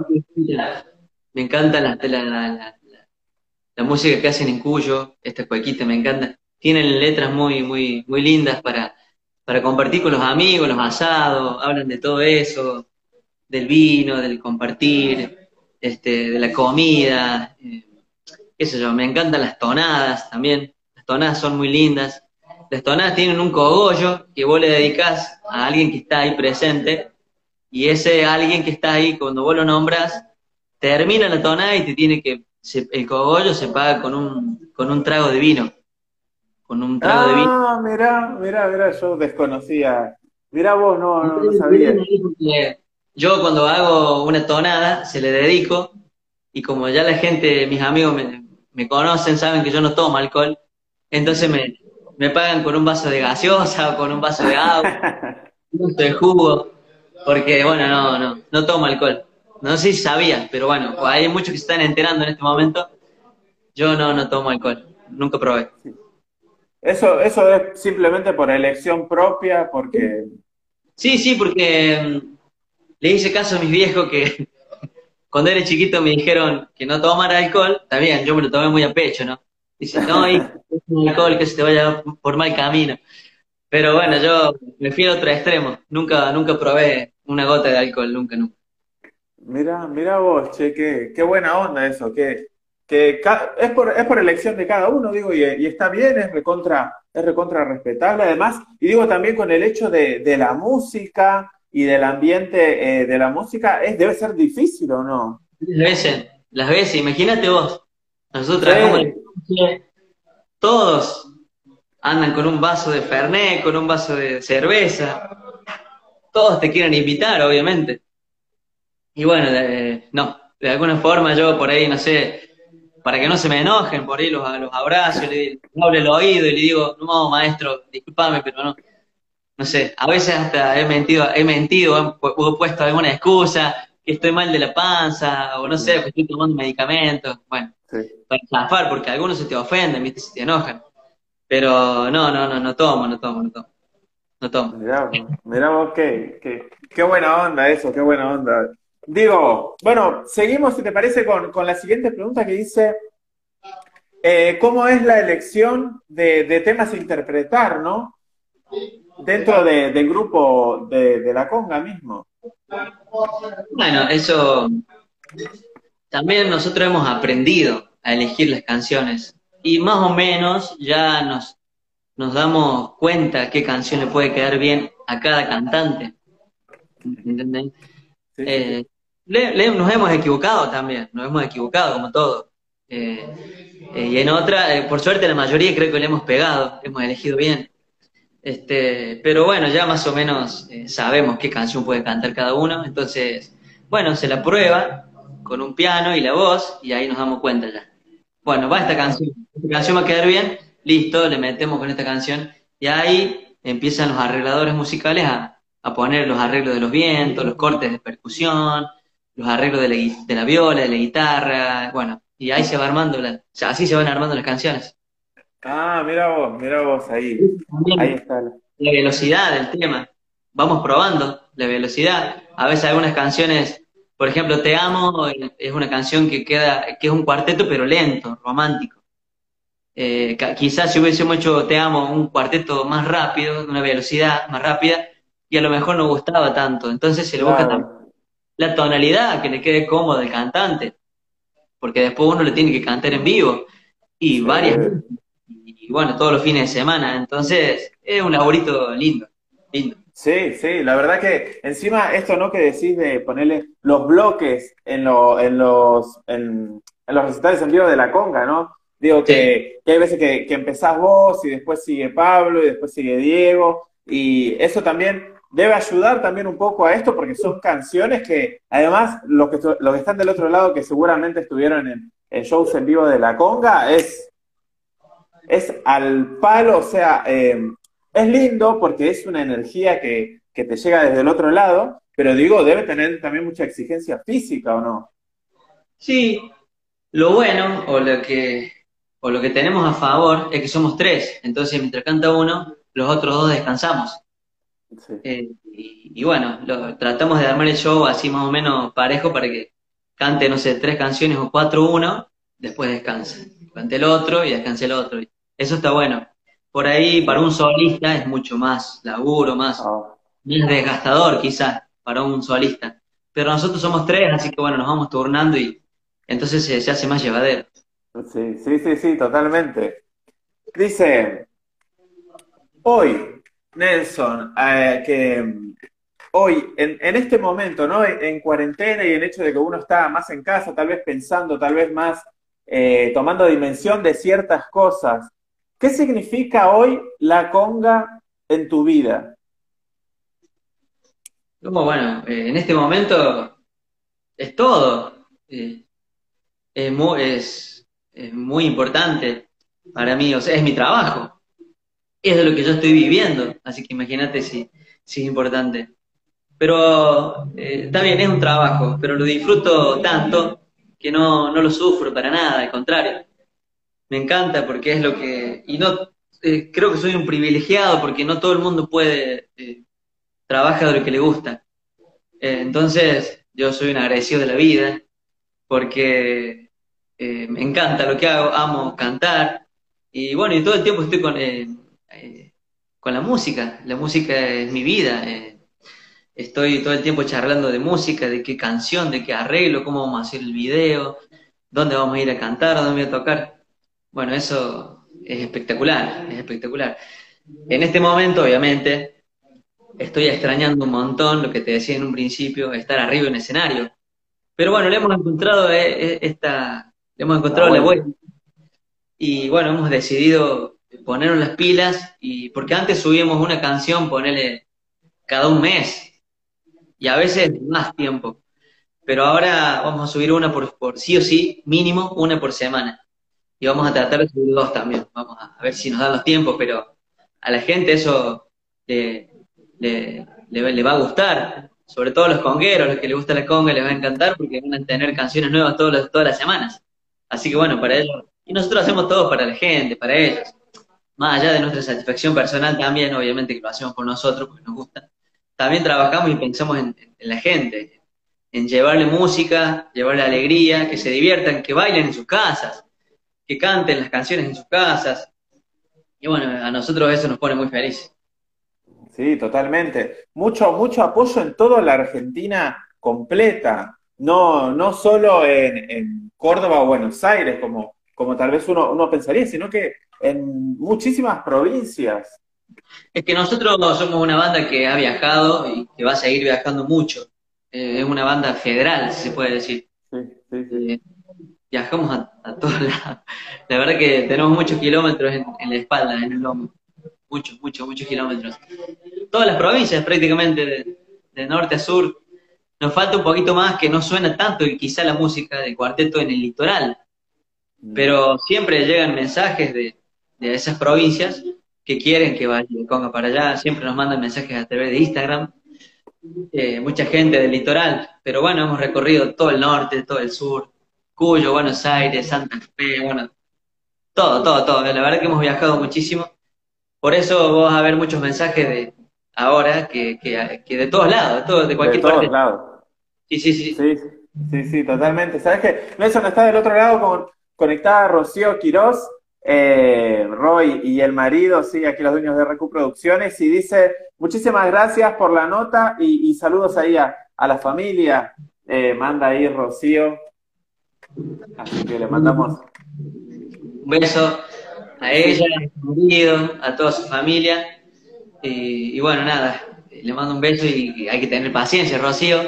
B: me encanta la, la, la, música que hacen en Cuyo, esta cuequita me encanta. Tienen letras muy, muy, muy lindas para, para compartir con los amigos, los asados, hablan de todo eso, del vino, del compartir, este, de la comida, eh, qué sé yo, me encantan las tonadas también, las tonadas son muy lindas, las tonadas tienen un cogollo que vos le dedicás a alguien que está ahí presente, y ese alguien que está ahí, cuando vos lo nombras, termina la tonada y te tiene que, el cogollo se paga con un, con un trago de vino con un trago de vino.
A: Ah, mirá, mirá, mirá, yo desconocía. Mirá vos, no, no, sabía.
B: Yo cuando hago una tonada, se le dedico, y como ya la gente, mis amigos me, conocen, saben que yo no tomo alcohol, entonces me, me pagan con un vaso de gaseosa o con un vaso de agua, un vaso de jugo, porque bueno, no, no, no tomo alcohol. No sé si sabían, pero bueno, hay muchos que se están enterando en este momento. Yo no, no tomo alcohol, nunca probé.
A: Eso, eso es simplemente por elección propia, porque...
B: Sí, sí, porque mm, le hice caso a mis viejos que cuando era chiquito me dijeron que no tomara alcohol, está bien, yo me lo tomé muy a pecho, ¿no? Dice, no, hay alcohol que se te vaya por mal camino. Pero bueno, yo me fui al otro extremo. Nunca, nunca probé una gota de alcohol, nunca, nunca.
A: Mira, mira vos, che, qué, qué buena onda eso, qué, que es por, es por elección de cada uno, digo, y, está bien, es recontra, es recontra respetable, además, y digo también con el hecho de, de la música y del ambiente eh, de la música, es, debe ser difícil o no.
B: Las veces, las veces, imagínate vos, nosotros todos andan con un vaso de Fernet, con un vaso de cerveza, todos te quieren invitar, obviamente. Y bueno, no, de alguna forma yo por ahí, no sé, para que no se me enojen, por ahí los, los abrazo, le, hablo el oído y le digo, no, maestro, discúlpame, pero no, no sé, a veces hasta he mentido, he mentido, he, puesto alguna excusa, que estoy mal de la panza, o no sé, que estoy tomando medicamentos, bueno, para zafar, porque algunos se te ofenden, ¿viste? se te enojan. Pero no, no, no, no tomo, no tomo, no tomo. No tomo.
A: Mirá, vos qué, qué, qué buena onda eso, qué buena onda. Digo, bueno, seguimos, si te parece, con, la siguiente pregunta que dice, eh, ¿cómo es la elección de, temas a interpretar, no? Dentro del grupo de, la conga mismo.
B: Bueno, eso también nosotros hemos aprendido a elegir las canciones y más o menos ya nos, nos damos cuenta qué canción le puede quedar bien a cada cantante. ¿Entienden? Eh, nos hemos equivocado también, nos hemos equivocado como todo. Eh, eh, y en otra, eh, por suerte la mayoría creo que le hemos pegado, hemos elegido bien. Este, pero bueno, ya más o menos sabemos qué canción puede cantar cada uno, entonces, bueno, se la prueba con un piano y la voz y ahí nos damos cuenta ya. Bueno, va esta canción, esta canción va a quedar bien, listo, le metemos con esta canción y ahí empiezan los arregladores musicales a, a poner los arreglos de los vientos, los cortes de percusión, los arreglos de la, de la viola, de la guitarra, bueno, y ahí se va armando, la, así se van armando las canciones.
A: Ah, mira vos, mira vos ahí. ahí está.
B: La velocidad del tema. Vamos probando la velocidad. A veces algunas canciones, por ejemplo, Te amo es una canción que queda, que es un cuarteto pero lento, romántico. Eh, quizás si hubiésemos hecho Te amo un cuarteto más rápido, de una velocidad más rápida, y a lo mejor no gustaba tanto. Entonces se le busca también la tonalidad que le quede cómodo al cantante, porque después uno le tiene que cantar en vivo y varias y, bueno, todos los fines de semana, entonces es un laborito lindo, lindo.
A: Sí, sí, la verdad que encima esto no que decís de ponerle los bloques en, lo, en los en, los recitales en vivo de la conga, ¿no? Digo que, que, hay veces que, que empezás vos y después sigue Pablo y después sigue Diego y eso también debe ayudar también un poco a esto porque son canciones que, además, los que, los que están del otro lado, que seguramente estuvieron en, shows en vivo de la conga, es, es al palo, o sea, eh, es lindo porque es una energía que, que te llega desde el otro lado, pero digo, debe tener también mucha exigencia física, ¿o no?
B: Sí, lo bueno o lo que o lo que tenemos a favor es que somos tres, entonces mientras canta uno, los otros dos descansamos. Eh, y, bueno, lo, tratamos de armar el show así más o menos parejo para que cante, no sé, tres canciones o cuatro uno, después descanse. Cante el otro y descanse el otro. Eso está bueno. por ahí para un solista es mucho más laburo, más,
A: Ah,
B: más desgastador quizás para un solista. Pero nosotros somos tres, así que bueno, nos vamos turnando y entonces se, se hace más llevadero.
A: sí, sí, sí, sí, totalmente. Dice, hoy, Nelson, eh, que mm, hoy, en, este momento, ¿no? En, en cuarentena y el hecho de que uno está más en casa, tal vez pensando, tal vez más eh, tomando dimensión de ciertas cosas, ¿qué significa hoy la conga en tu vida?
B: Como bueno, eh, en este momento es todo. Es muy, es muy importante para mí, o sea, es mi trabajo. Es de lo que yo estoy viviendo, así que imagínate si, si es importante. Pero eh, está es un trabajo, pero lo disfruto tanto que no, no lo sufro para nada, al contrario. Me encanta porque es lo que... Y no, eh, creo que soy un privilegiado porque no todo el mundo puede... eh, trabaja de lo que le gusta. Eh, entonces, yo soy un agradecido de la vida porque eh, me encanta lo que hago, amo cantar y bueno, y todo el tiempo estoy con, eh, con la música. La música es mi vida. eh. Estoy todo el tiempo charlando de música, de qué canción, de qué arreglo, cómo vamos a hacer el video, dónde vamos a ir a cantar, dónde voy a tocar. Bueno, eso es espectacular, es espectacular. En este momento, obviamente, estoy extrañando un montón lo que te decía en un principio, estar arriba en un escenario. Pero bueno, le hemos encontrado eh, esta, le hemos encontrado
A: Ah,
B: la
A: bueno.
B: vuelta. Y bueno, hemos decidido ponernos las pilas, y porque antes subíamos una canción, ponerle cada un mes, y a veces más tiempo. Pero ahora vamos a subir una por, por sí o sí, mínimo una por semana. Y vamos a tratar de subir dos también. Vamos a, ver si nos dan los tiempos, pero a la gente eso le, le, le- le va a gustar. Sobre todo a los congueros, los que les gusta la conga, les va a encantar porque van a tener canciones nuevas todas las, todas las semanas. Así que bueno, para ellos. Y nosotros hacemos todo para la gente, para ellos. Más allá de nuestra satisfacción personal también, obviamente que lo hacemos por nosotros porque nos gusta. También trabajamos y pensamos en, la gente, en llevarle música, llevarle alegría, que se diviertan, que bailen en sus casas, que canten las canciones en sus casas. Y bueno, a nosotros eso nos pone muy felices.
A: Sí, totalmente. Mucho, mucho apoyo en toda la Argentina completa, no, no solo en, en Córdoba o Buenos Aires, como, como tal vez uno, uno pensaría, sino que en muchísimas provincias.
B: Es que nosotros somos una banda que ha viajado y que va a seguir viajando mucho. Eh, es una banda federal, si se puede decir.
A: Sí, sí, sí.
B: Eh, viajamos a, a todos lados. La verdad que tenemos muchos kilómetros en, en la espalda, en el lomo. Muchos, muchos, muchos kilómetros. Todas las provincias prácticamente, de, de norte a sur. Nos falta un poquito más que no suena tanto y quizá la música del cuarteto en el litoral. Pero siempre llegan mensajes de, de esas provincias que quieren que vaya el conga para allá. Siempre nos mandan mensajes a través de Instagram. Eh, mucha gente del litoral. Pero bueno, hemos recorrido todo el norte, todo el sur. Cuyo, Buenos Aires, Santa Fe, bueno, todo, todo, todo. La verdad que hemos viajado muchísimo. Por eso vos vas a ver muchos mensajes de ahora que, que, que de todos lados, de, todo, de
A: De
B: cualquier
A: todos
B: parte.
A: lados.
B: Sí, sí, sí.
A: Sí, sí, sí, totalmente. ¿Sabes qué? Nelson está del otro lado con, conectada Rocío Quirós, eh, Roy y el marido, sí, aquí los dueños de RQ Producciones, y dice, muchísimas gracias por la nota y, saludos ahí a, la familia. Eh, manda ahí Rocío. Así que le mandamos.
B: Un beso a ella, a su marido, a toda su familia. Y, y bueno, nada, le mando un beso y hay que tener paciencia, Rocío.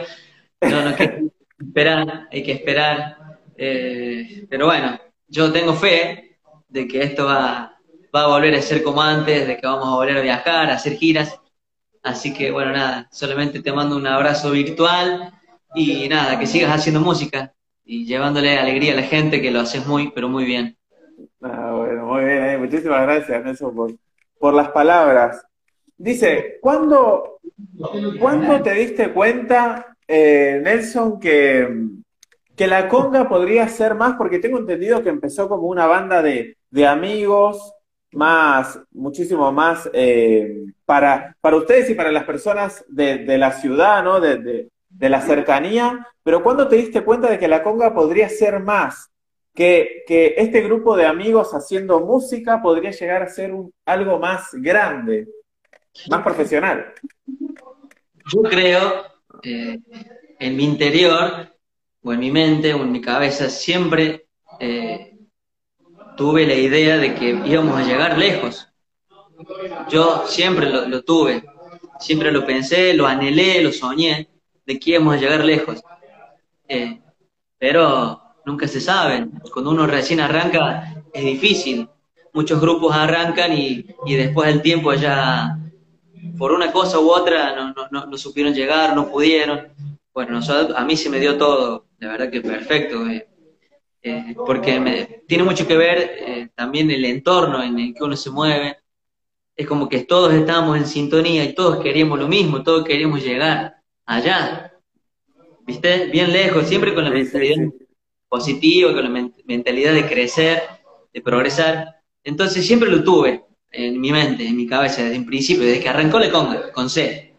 B: No, no hay que esperar, hay que esperar. Eh, pero bueno, yo tengo fe de que esto va, va a volver a ser como antes, de que vamos a volver a viajar, a hacer giras. Así que bueno, nada, solamente te mando un abrazo virtual y nada, que sigas haciendo música y llevándole alegría a la gente, que lo haces muy, pero muy bien.
A: Ah, bueno, muy bien, eh, muchísimas gracias, Nelson, por, por las palabras. Dice, ¿cuándo, ¿cuándo te diste cuenta, eh, Nelson, que, que la conga podría ser más? Porque tengo entendido que empezó como una banda de, de amigos, más, muchísimo más eh, para, para ustedes y para las personas de, de la ciudad, ¿no? De, de, la cercanía. Pero ¿cuándo te diste cuenta de que la conga podría ser más? que, que, este grupo de amigos haciendo música podría llegar a ser un, algo más grande, más profesional?
B: Yo creo, eh, en mi interior, o en mi mente, o en mi cabeza, siempre eh, tuve la idea de que íbamos a llegar lejos. Yo siempre lo, tuve, siempre lo pensé, lo anhelé, lo soñé, de que íbamos a llegar lejos. Eh, pero nunca se sabe. Cuando uno recién arranca es difícil. Muchos grupos arrancan y, y después del tiempo ya por una cosa u otra no, no, no, supieron llegar, no pudieron. Bueno, a mí se me dio todo, la verdad que perfecto, eh, eh, porque me, tiene mucho que ver eh, también el entorno en el que uno se mueve. Es como que todos estábamos en sintonía y todos queríamos lo mismo, todos queríamos llegar allá, ¿viste? Bien lejos, siempre con la mentalidad positiva, con la mentalidad de crecer, de progresar. Entonces siempre lo tuve, en mi mente, en mi cabeza, desde un principio, desde que arrancó le conga, con C.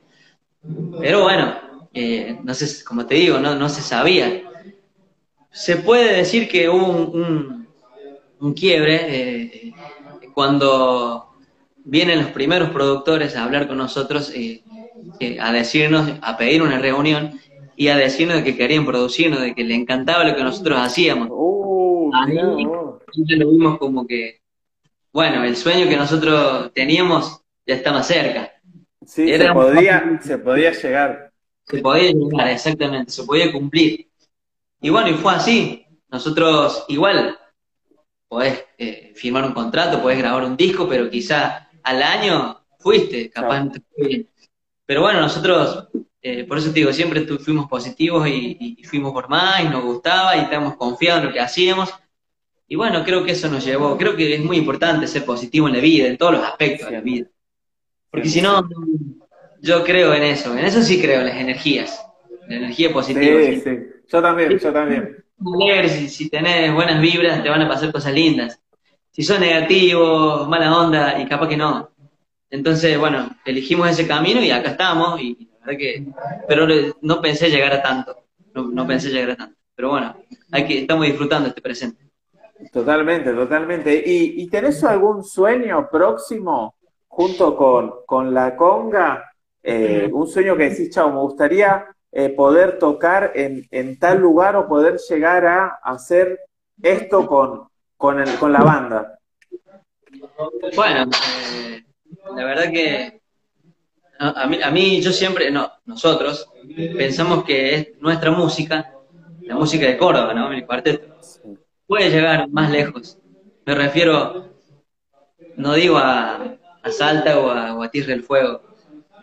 B: Pero bueno, eh, no sé, como te digo, no, no se sabía. Se puede decir que hubo un, un, quiebre eh, cuando vienen los primeros productores a hablar con nosotros, eh, a decirnos, a pedir una reunión y a decirnos que querían producirnos, de que le encantaba lo que nosotros hacíamos.
A: Ahí
B: lo vimos como que bueno, el sueño que nosotros teníamos ya está más cerca.
A: Sí, se, podía, se podía llegar.
B: Se podía llegar, exactamente, se podía cumplir. Y bueno, y fue así. Nosotros igual podés eh, firmar un contrato, podés grabar un disco, pero quizá al año fuiste, capaz no te fue bien. Pero bueno, nosotros, eh, por eso te digo, siempre fuimos positivos y, y, fuimos por más y nos gustaba y estábamos confiados en lo que hacíamos y bueno, creo que eso nos llevó, creo que es muy importante ser positivo en la vida, en todos los aspectos de la vida. Porque si no, yo creo en eso, en eso sí creo, en las energías, la energía positiva.
A: Sí, sí, yo también, yo también.
B: Si, si tenés buenas vibras, te van a pasar cosas lindas. Si sos negativo, mala onda, y capaz que no. Entonces, bueno, elegimos ese camino y acá estamos, y la verdad que, pero no pensé llegar a tanto, no, no pensé llegar a tanto. Pero bueno, hay que, estamos disfrutando este presente.
A: Totalmente, totalmente. ¿Y, ¿Y, tenés algún sueño próximo junto con, con la conga? Eh, un sueño que decís, chao, me gustaría eh, poder tocar en, en, tal lugar o poder llegar a hacer esto con, con, el, con la banda.
B: Bueno, eh, la verdad que a mí, a mí yo siempre, no, nosotros pensamos que es nuestra música, la música de Córdoba, ¿no? Mi cuarteto puede llegar más lejos. Me refiero, no digo a, Salta o a, Tierra del Fuego,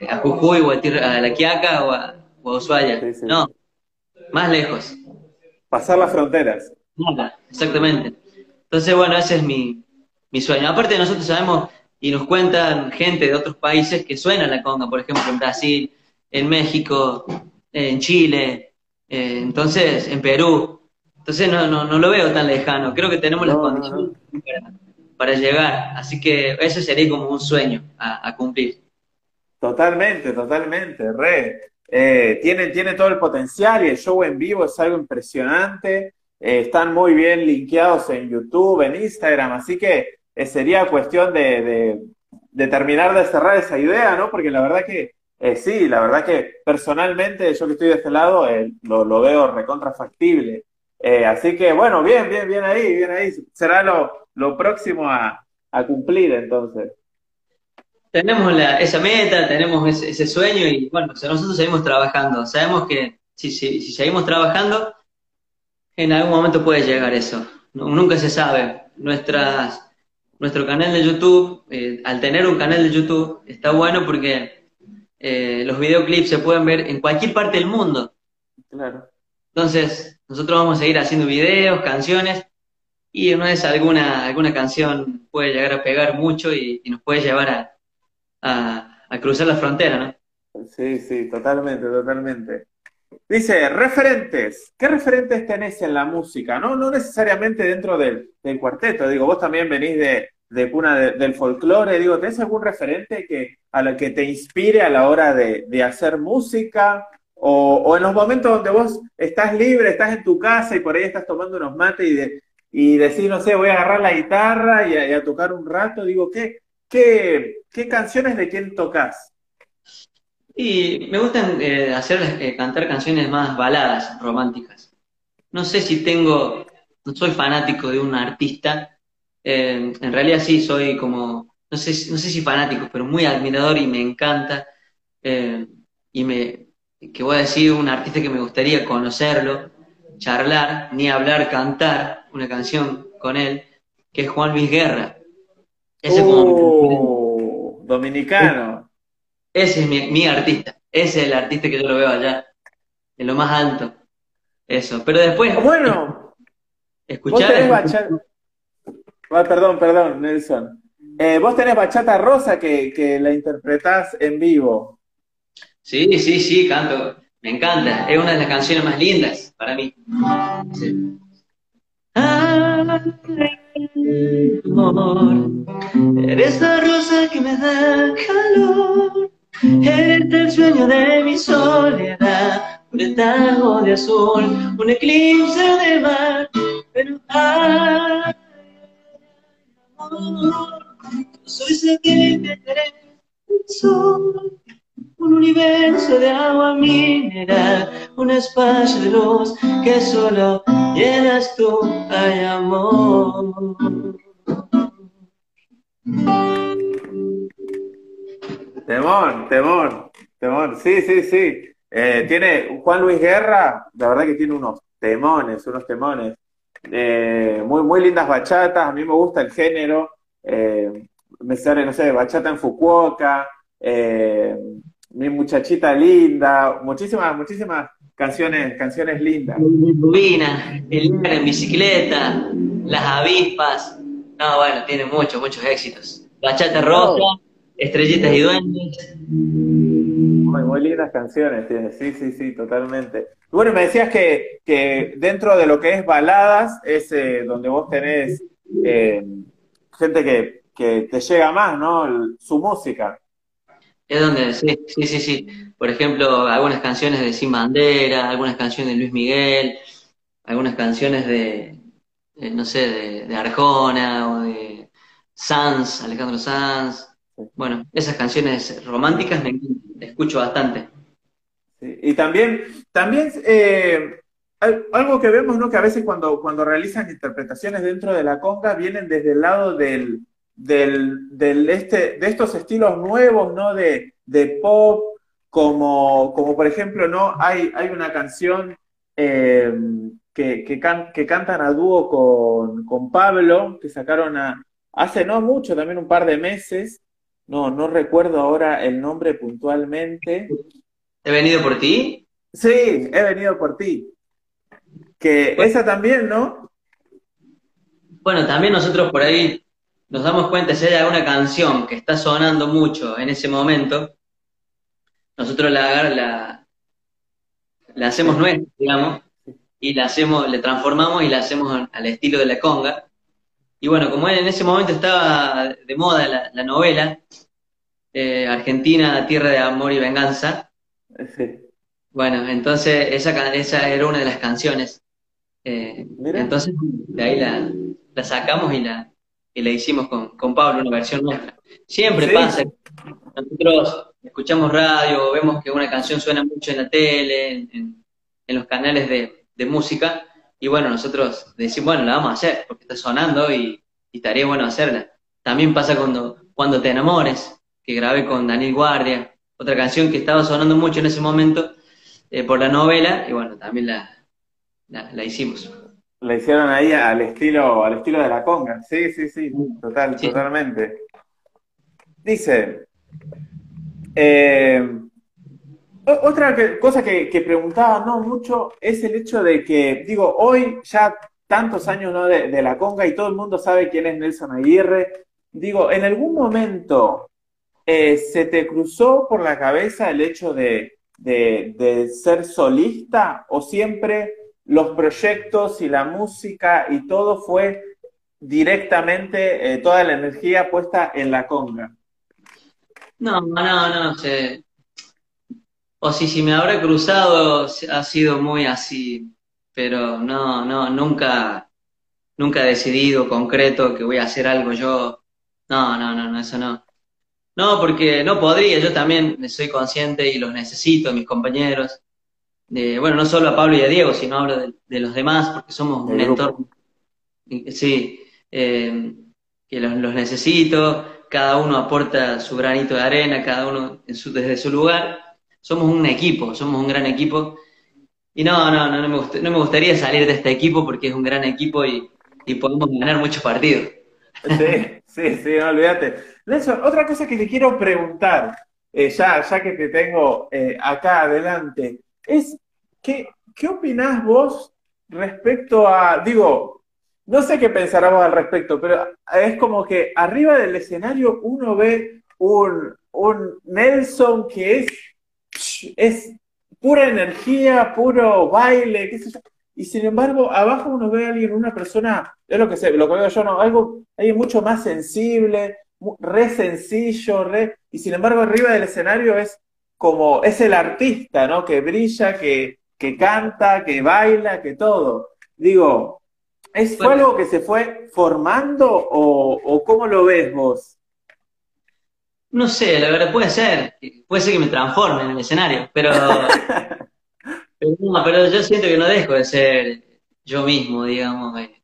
B: a Jujuy o a, Tierra, a La Quiaca o a, Ushuaia. No, más lejos.
A: Pasar las fronteras.
B: exactamente. Entonces, bueno, ese es mi, mi sueño. Aparte, nosotros sabemos y nos cuentan gente de otros países que suena la conga, por ejemplo, en Brasil, en México, en Chile, eh, entonces en Perú. Entonces no, no, no lo veo tan lejano. Creo que tenemos las condiciones para, llegar. Así que eso sería como un sueño a, cumplir.
A: Totalmente, totalmente. Re. Eh, tiene, tiene todo el potencial y el show en vivo es algo impresionante. Eh, están muy bien linkeados en YouTube, en Instagram. Así que eh, sería cuestión de, de, terminar de cerrar esa idea, ¿no? Porque la verdad que sí, la verdad que personalmente yo que estoy de este lado lo, lo veo recontra factible. Eh, así que bueno, bien, bien, bien ahí, bien ahí. Será lo, lo próximo a, a, cumplir entonces.
B: Tenemos la, esa meta, tenemos ese, sueño y bueno, nosotros seguimos trabajando. Sabemos que si, si, si, seguimos trabajando, en algún momento puede llegar eso. nunca se sabe. Nuestras, nuestro canal de YouTube, eh, al tener un canal de YouTube, está bueno porque eh, los videoclips se pueden ver en cualquier parte del mundo.
A: Claro.
B: Entonces, nosotros vamos a seguir haciendo videos, canciones, y una vez alguna, alguna canción puede llegar a pegar mucho y, nos puede llevar a, a, cruzar la frontera, ¿no?
A: Sí, sí, totalmente, totalmente. Dice, referentes. ¿Qué referentes tenés en la música? No, no necesariamente dentro del, cuarteto. Digo, vos también venís de, cuna del folclore. Digo, ¿tenés algún referente que, a lo que te inspire a la hora de, hacer música? O, en los momentos donde vos estás libre, estás en tu casa y por ahí estás tomando unos mates y, y decís, no sé, voy a agarrar la guitarra y a, tocar un rato, digo, ¿qué, qué, qué canciones de quién tocas?
B: Y me gustan eh, hacer, eh, cantar canciones más baladas, románticas. No sé si tengo, no soy fanático de un artista, eh, en realidad sí soy como, no sé, no sé si fanático, pero muy admirador y me encanta, y me, que voy a decir un artista que me gustaría conocerlo, charlar, ni hablar, cantar una canción con él, que es Juan Luis Guerra.
A: Ese uh, dominicano.
B: Ese es mi, artista. Ese es el artista que yo lo veo allá, en lo más alto. Eso. Pero después.
A: Bueno. Escuchar. bachata... Ah, perdón, perdón, Nelson. Eh, vos tenés bachata rosa que, que la interpretás en vivo.
B: Sí, sí, sí, canto. Me encanta. Es una de las canciones más lindas para mí. Sí. Amor, eres la rosa que me da calor. Eres el sueño de mi soledad, un estajo de azul, un eclipse de mar, pero ay, amor, soy satélite del sol, un universo de agua mineral, un espacio de luz que solo llenas tú, ay amor.
A: Temor, temor, temor. Sí, sí, sí. Eh, tiene Juan Luis Guerra, la verdad que tiene unos temones, unos temones. Eh, muy, muy lindas bachatas, a mí me gusta el género. Eh, me sale, no sé, bachata en Fukuoka, mi muchachita linda, muchísimas, muchísimas canciones, canciones lindas.
B: Rubina, el en bicicleta, las avispas. No, bueno, tiene muchos, muchos éxitos. Bachata roja. Estrellitas y duendes.
A: Muy, lindas canciones tiene, sí, sí, sí, totalmente. Bueno, me decías que, que dentro de lo que es baladas es eh, donde vos tenés eh, gente que, que, te llega más, ¿no? su música.
B: Es donde, sí, sí, sí. Por ejemplo, algunas canciones de Sin Bandera, algunas canciones de Luis Miguel, algunas canciones de, no sé, de, de Arjona o de Sanz, Alejandro Sanz. Bueno, esas canciones románticas me escucho bastante.
A: y también, también eh, algo que vemos, ¿no? Que a veces cuando, cuando realizan interpretaciones dentro de la conga vienen desde el lado del, del, este, de estos estilos nuevos, ¿no? De, pop, como, como por ejemplo, ¿no? Hay, hay una canción eh, que, que, cantan a dúo con, con Pablo, que sacaron a, hace no mucho, también un par de meses, no, no recuerdo ahora el nombre puntualmente.
B: ¿He venido por ti?
A: Sí, he venido por ti. Que pues esa también, ¿no?
B: Bueno, también nosotros por ahí nos damos cuenta si hay alguna canción que está sonando mucho en ese momento, nosotros la, la, la hacemos nuestra, digamos, y la hacemos, le transformamos y la hacemos al estilo de la conga. Y bueno, como en ese momento estaba de moda la, novela, eh, Argentina, Tierra de Amor y Venganza. Bueno, entonces esa, esa era una de las canciones. Eh, entonces de ahí la, sacamos y la, y la hicimos con, Pablo, una versión nuestra. Siempre pasa, nosotros escuchamos radio, vemos que una canción suena mucho en la tele, en, los canales de, de música, y bueno, nosotros decimos, bueno, la vamos a hacer, porque está sonando y, estaría bueno hacerla. También pasa cuando, cuando te enamores, que grabé con Daniel Guardia, otra canción que estaba sonando mucho en ese momento eh, por la novela, y bueno, también la, la, hicimos.
A: La hicieron ahí al estilo, al estilo de la conga, sí, sí, sí, total, totalmente. Dice, eh, otra cosa que, preguntaba no mucho es el hecho de que, digo, hoy ya tantos años ¿no? de, la conga y todo el mundo sabe quién es Nelson Aguirre. Digo, ¿en algún momento eh, se te cruzó por la cabeza el hecho de, ser solista o siempre los proyectos y la música y todo fue directamente eh, toda la energía puesta en la conga?
B: No, no, no, se, o si, si me habrá cruzado, ha sido muy así, pero no, no, nunca, nunca he decidido concreto que voy a hacer algo yo. No, no, no, no, eso no. No, porque no podría, yo también soy consciente y los necesito, mis compañeros. Bueno, no solo a Pablo y a Diego, sino hablo de, los demás, porque somos un entorno. Sí, eh, que los, necesito, cada uno aporta su granito de arena, cada uno desde su lugar. Somos un equipo, somos un gran equipo. Y no, no, no, no me, no me gustaría salir de este equipo porque es un gran equipo y, y podemos ganar muchos partidos.
A: Sí, sí, sí, no olvídate. Nelson, otra cosa que te quiero preguntar, eh, ya, ya que te tengo eh, acá adelante, es ¿qué, ¿qué opinás vos respecto a, digo, no sé qué pensarás al respecto, pero es como que arriba del escenario uno ve un, un Nelson que es, es pura energía, puro baile, qué sé yo. Y sin embargo, abajo uno ve a alguien, una persona, es lo que sé, lo que veo yo, no, algo, alguien mucho más sensible, re sencillo, re, y sin embargo arriba del escenario es como, es el artista, ¿no? Que brilla, que, que canta, que baila, que todo. Digo, ¿es, ¿fue algo que se fue formando o, o cómo lo ves vos?
B: No sé, la verdad puede ser, puede ser que me transforme en el escenario, pero No, pero yo siento que no dejo de ser yo mismo, digamos. Eh,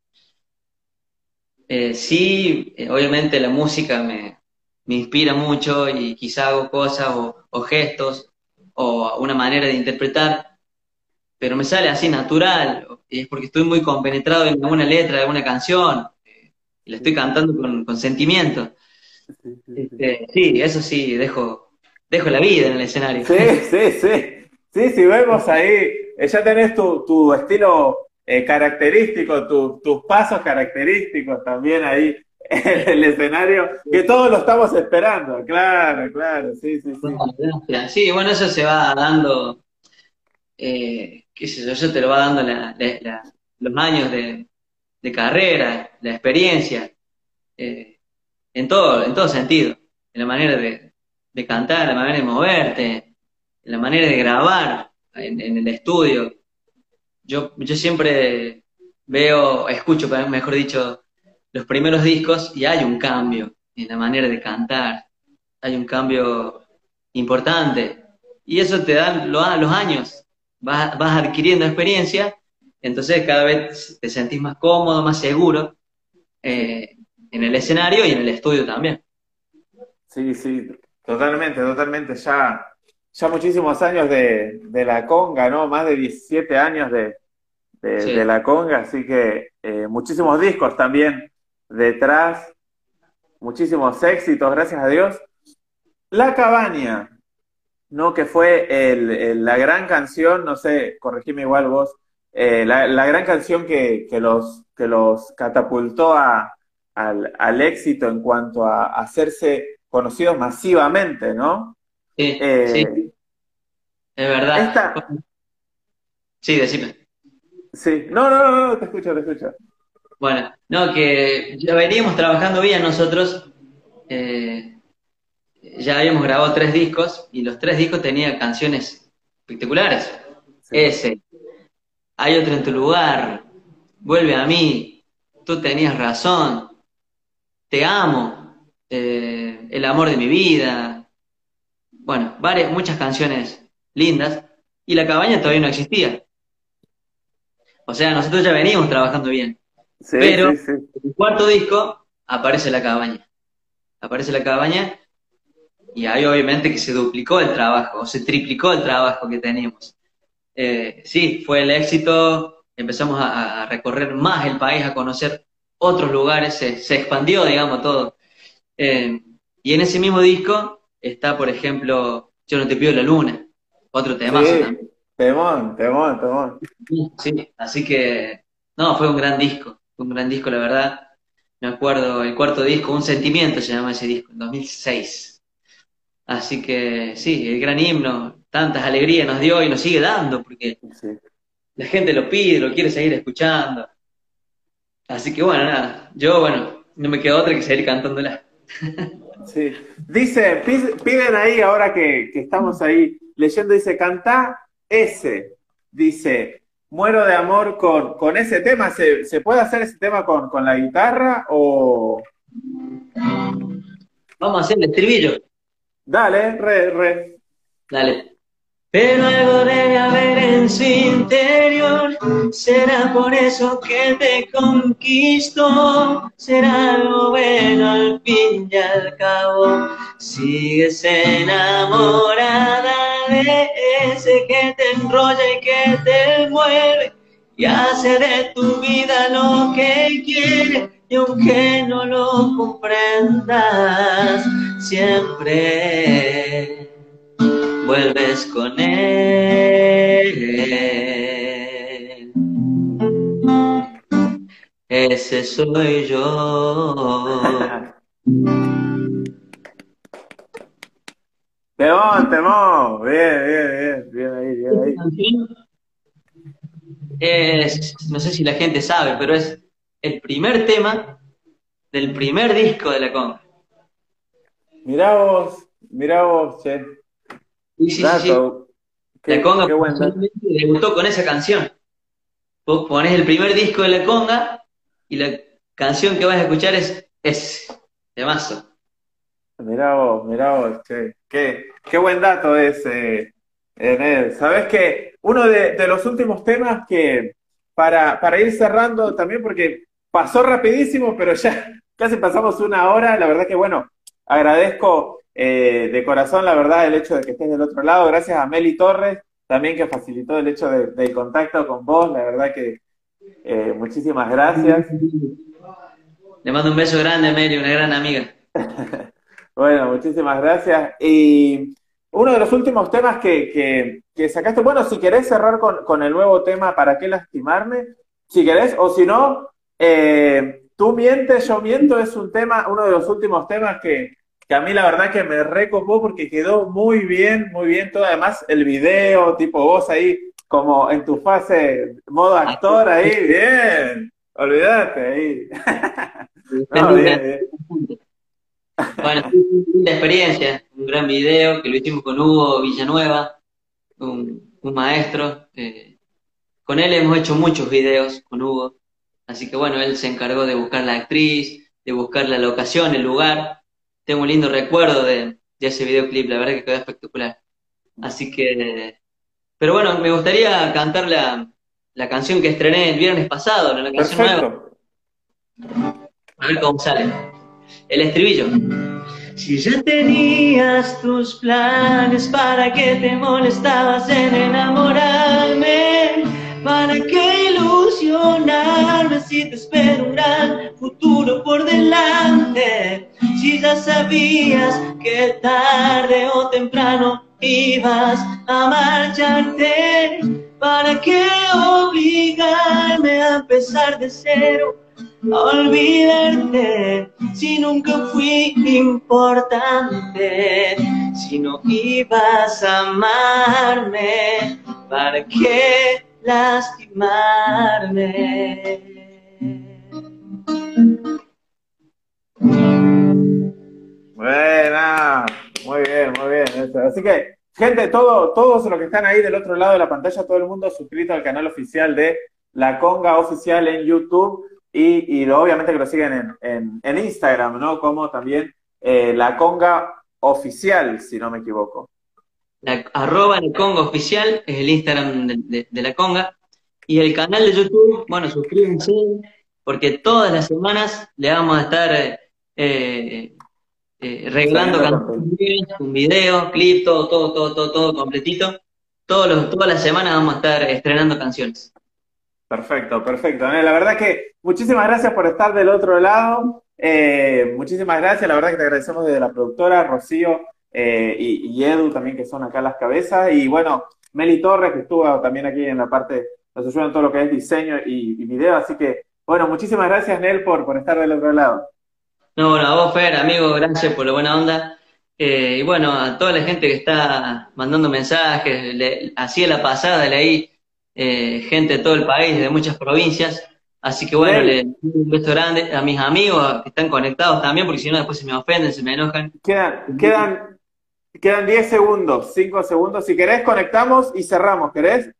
B: eh, sí, eh, obviamente la música me, inspira mucho y quizá hago cosas o, gestos o una manera de interpretar, pero me sale así natural, y es porque estoy muy compenetrado en alguna letra de alguna canción y la estoy cantando con, sentimiento. Este, sí, eso sí, dejo, dejo la vida en el escenario.
A: Sí, sí, sí. Sí, sí, vemos ahí, eh, ya tenés tu, estilo eh, característico, tus pasos característicos también ahí en el escenario, que todos lo estamos esperando, claro, claro, sí, sí, sí.
B: Sí, bueno, eso se va dando, eh, qué sé yo, eso te lo va dando los años de, carrera, la experiencia, en todo, en todo sentido, en la manera de, de cantar, la manera de moverte, la manera de grabar en, el estudio. Yo, yo siempre veo, escucho, mejor dicho, los primeros discos y hay un cambio en la manera de cantar, hay un cambio importante. Y eso te da los años, vas, vas adquiriendo experiencia, entonces cada vez te sentís más cómodo, más seguro eh, en el escenario y en el estudio también.
A: Sí, sí, totalmente, totalmente. Ya ya muchísimos años de, la conga, ¿no? Más de 17 años de, la conga, así que eh, muchísimos discos también detrás, muchísimos éxitos, gracias a Dios. La Cabaña, ¿no? Que fue la gran canción, no sé, corregime igual vos, eh, la, gran canción que, los, que los catapultó a, al, éxito en cuanto a hacerse conocidos masivamente, ¿no?
B: Sí, sí. Eh, es verdad. Sí, decime.
A: Sí, no, no, no, no, te escucho, te escucho.
B: Bueno, no, que ya veníamos trabajando bien nosotros. Eh, ya habíamos grabado tres discos y los tres discos tenían canciones espectaculares. Ese, Hay otro en tu lugar, Vuelve a mí, Tú tenías razón, Te amo, eh, El amor de mi vida, bueno, varias, muchas canciones lindas, y la cabaña todavía no existía. O sea, nosotros ya venimos trabajando bien. pero en el cuarto disco aparece la cabaña. Aparece la cabaña y ahí obviamente que se duplicó el trabajo, o se triplicó el trabajo que teníamos. Eh, sí, fue el éxito, empezamos a, recorrer más el país, a conocer otros lugares, se, expandió, digamos, todo. Eh, y en ese mismo disco está, por ejemplo, Yo no te pido la luna, otro tema también.
A: Temón, temón, temón.
B: Sí, así que, no, fue un gran disco, fue un gran disco, la verdad. Me acuerdo, el cuarto disco, Un Sentimiento se llama ese disco, en 2006. Así que, sí, el gran himno, tantas alegrías nos dio y nos sigue dando, porque la gente lo pide, lo quiere seguir escuchando. Así que, bueno, nada, yo, bueno, no me queda otra que seguir cantándola.
A: Sí. Dice, piden ahí, ahora que, estamos ahí leyendo, dice, canta ese. Dice, Muero de amor con, con ese tema. ¿Se, ¿Se, puede hacer ese tema con, con la guitarra o...?
B: Vamos a hacer el estribillo.
A: Dale, re, re.
B: Dale. Pero algo debe haber en su interior, será por eso que te conquisto, será algo bueno al fin y al cabo. Sigues enamorada de ese que te enrolla y que te mueve y hace de tu vida lo que quiere. Y aunque no lo comprendas, siempre vuelves con él. Ese soy yo.
A: Temón, temón. Bien, bien, bien. Bien ahí, bien ahí.
B: Es, no sé si la gente sabe, pero es el primer tema del primer disco de la conga.
A: Mirá vos, mirá vos, che.
B: Sí, sí, sí, la conga debutó con esa canción. Vos ponés el primer disco de la conga y la canción que vas a escuchar es, es de mazo.
A: Mirá vos, mirá vos, che. Qué, qué buen dato ese, Enel. Sabés que uno de, de, los últimos temas que, para, para ir cerrando también, porque pasó rapidísimo, pero ya casi pasamos una hora, la verdad que bueno, agradezco eh, de corazón, la verdad, el hecho de que estés del otro lado. Gracias a Meli Torres, también que facilitó el hecho de, del contacto con vos. La verdad que eh, muchísimas gracias.
B: Le mando un beso grande, Meli, una gran amiga.
A: bueno, muchísimas gracias. Y uno de los últimos temas que, que, sacaste, bueno, si querés cerrar con, con, el nuevo tema, ¿para qué lastimarme? Si querés, o si no, eh, tú mientes, yo miento, es un tema, uno de los últimos temas que, que a mí la verdad que me recopó porque quedó muy bien, muy bien todo. Además, el video, tipo vos ahí, como en tu fase, modo actor ahí, bien. Olvídate ahí.
B: no, bien, bien. Bueno, una experiencia, un gran video que lo hicimos con Hugo Villanueva, un, un maestro. Eh, con él hemos hecho muchos videos, con Hugo. Así que bueno, él se encargó de buscar la actriz, de buscar la locación, el lugar tengo un lindo recuerdo de, ese videoclip, la verdad que quedó espectacular. Así que, pero bueno, me gustaría cantar la, la canción que estrené el viernes pasado, la canción nueva. A ver cómo sale. El estribillo. Si ya tenías tus planes, ¿para qué te molestabas en enamorarme? ¿Para qué si te espero un futuro por delante? Si ya sabías que tarde o temprano ibas a marcharte, ¿para qué obligarme a pesar de cero? A olvidarte si nunca fui importante, si no ibas a amarme, ¿para qué lastimarme.
A: Buena, muy bien, muy bien. Así que, gente, todo, todos los que están ahí del otro lado de la pantalla, todo el mundo suscrito al canal oficial de La Conga Oficial en YouTube y, y obviamente que lo siguen en, en, Instagram, ¿no? Como también eh, La Conga Oficial, si no me equivoco.
B: La, arroba la conga oficial es el Instagram de, la conga. Y el canal de YouTube, bueno, suscríbanse, porque todas las semanas le vamos a estar eh, eh, eh regalando canciones, un video, clip, todo, todo, todo, todo, todo completito. Todos los, todas las semanas vamos a estar estrenando canciones.
A: Perfecto, perfecto. La verdad que muchísimas gracias por estar del otro lado. Eh, muchísimas gracias, la verdad que te agradecemos desde la productora, Rocío, eh, y, Edu también, que son acá las cabezas, y bueno, Meli Torres, que estuvo también aquí en la parte, nos ayuda en todo lo que es diseño y, video, así que, bueno, muchísimas gracias, Nel, por, por estar del otro lado.
B: No, bueno, a vos, Fer, amigo, gracias por la buena onda. Eh, y bueno, a toda la gente que está mandando mensajes, le, así la pasada leí eh, gente de todo el país, de muchas provincias. Así que bueno, le un beso grande a mis amigos que están conectados también, porque si no después se me ofenden, se me enojan.
A: Quedan, quedan Quedan 10 segundos, 5 segundos. Si querés, conectamos y cerramos. ¿Querés?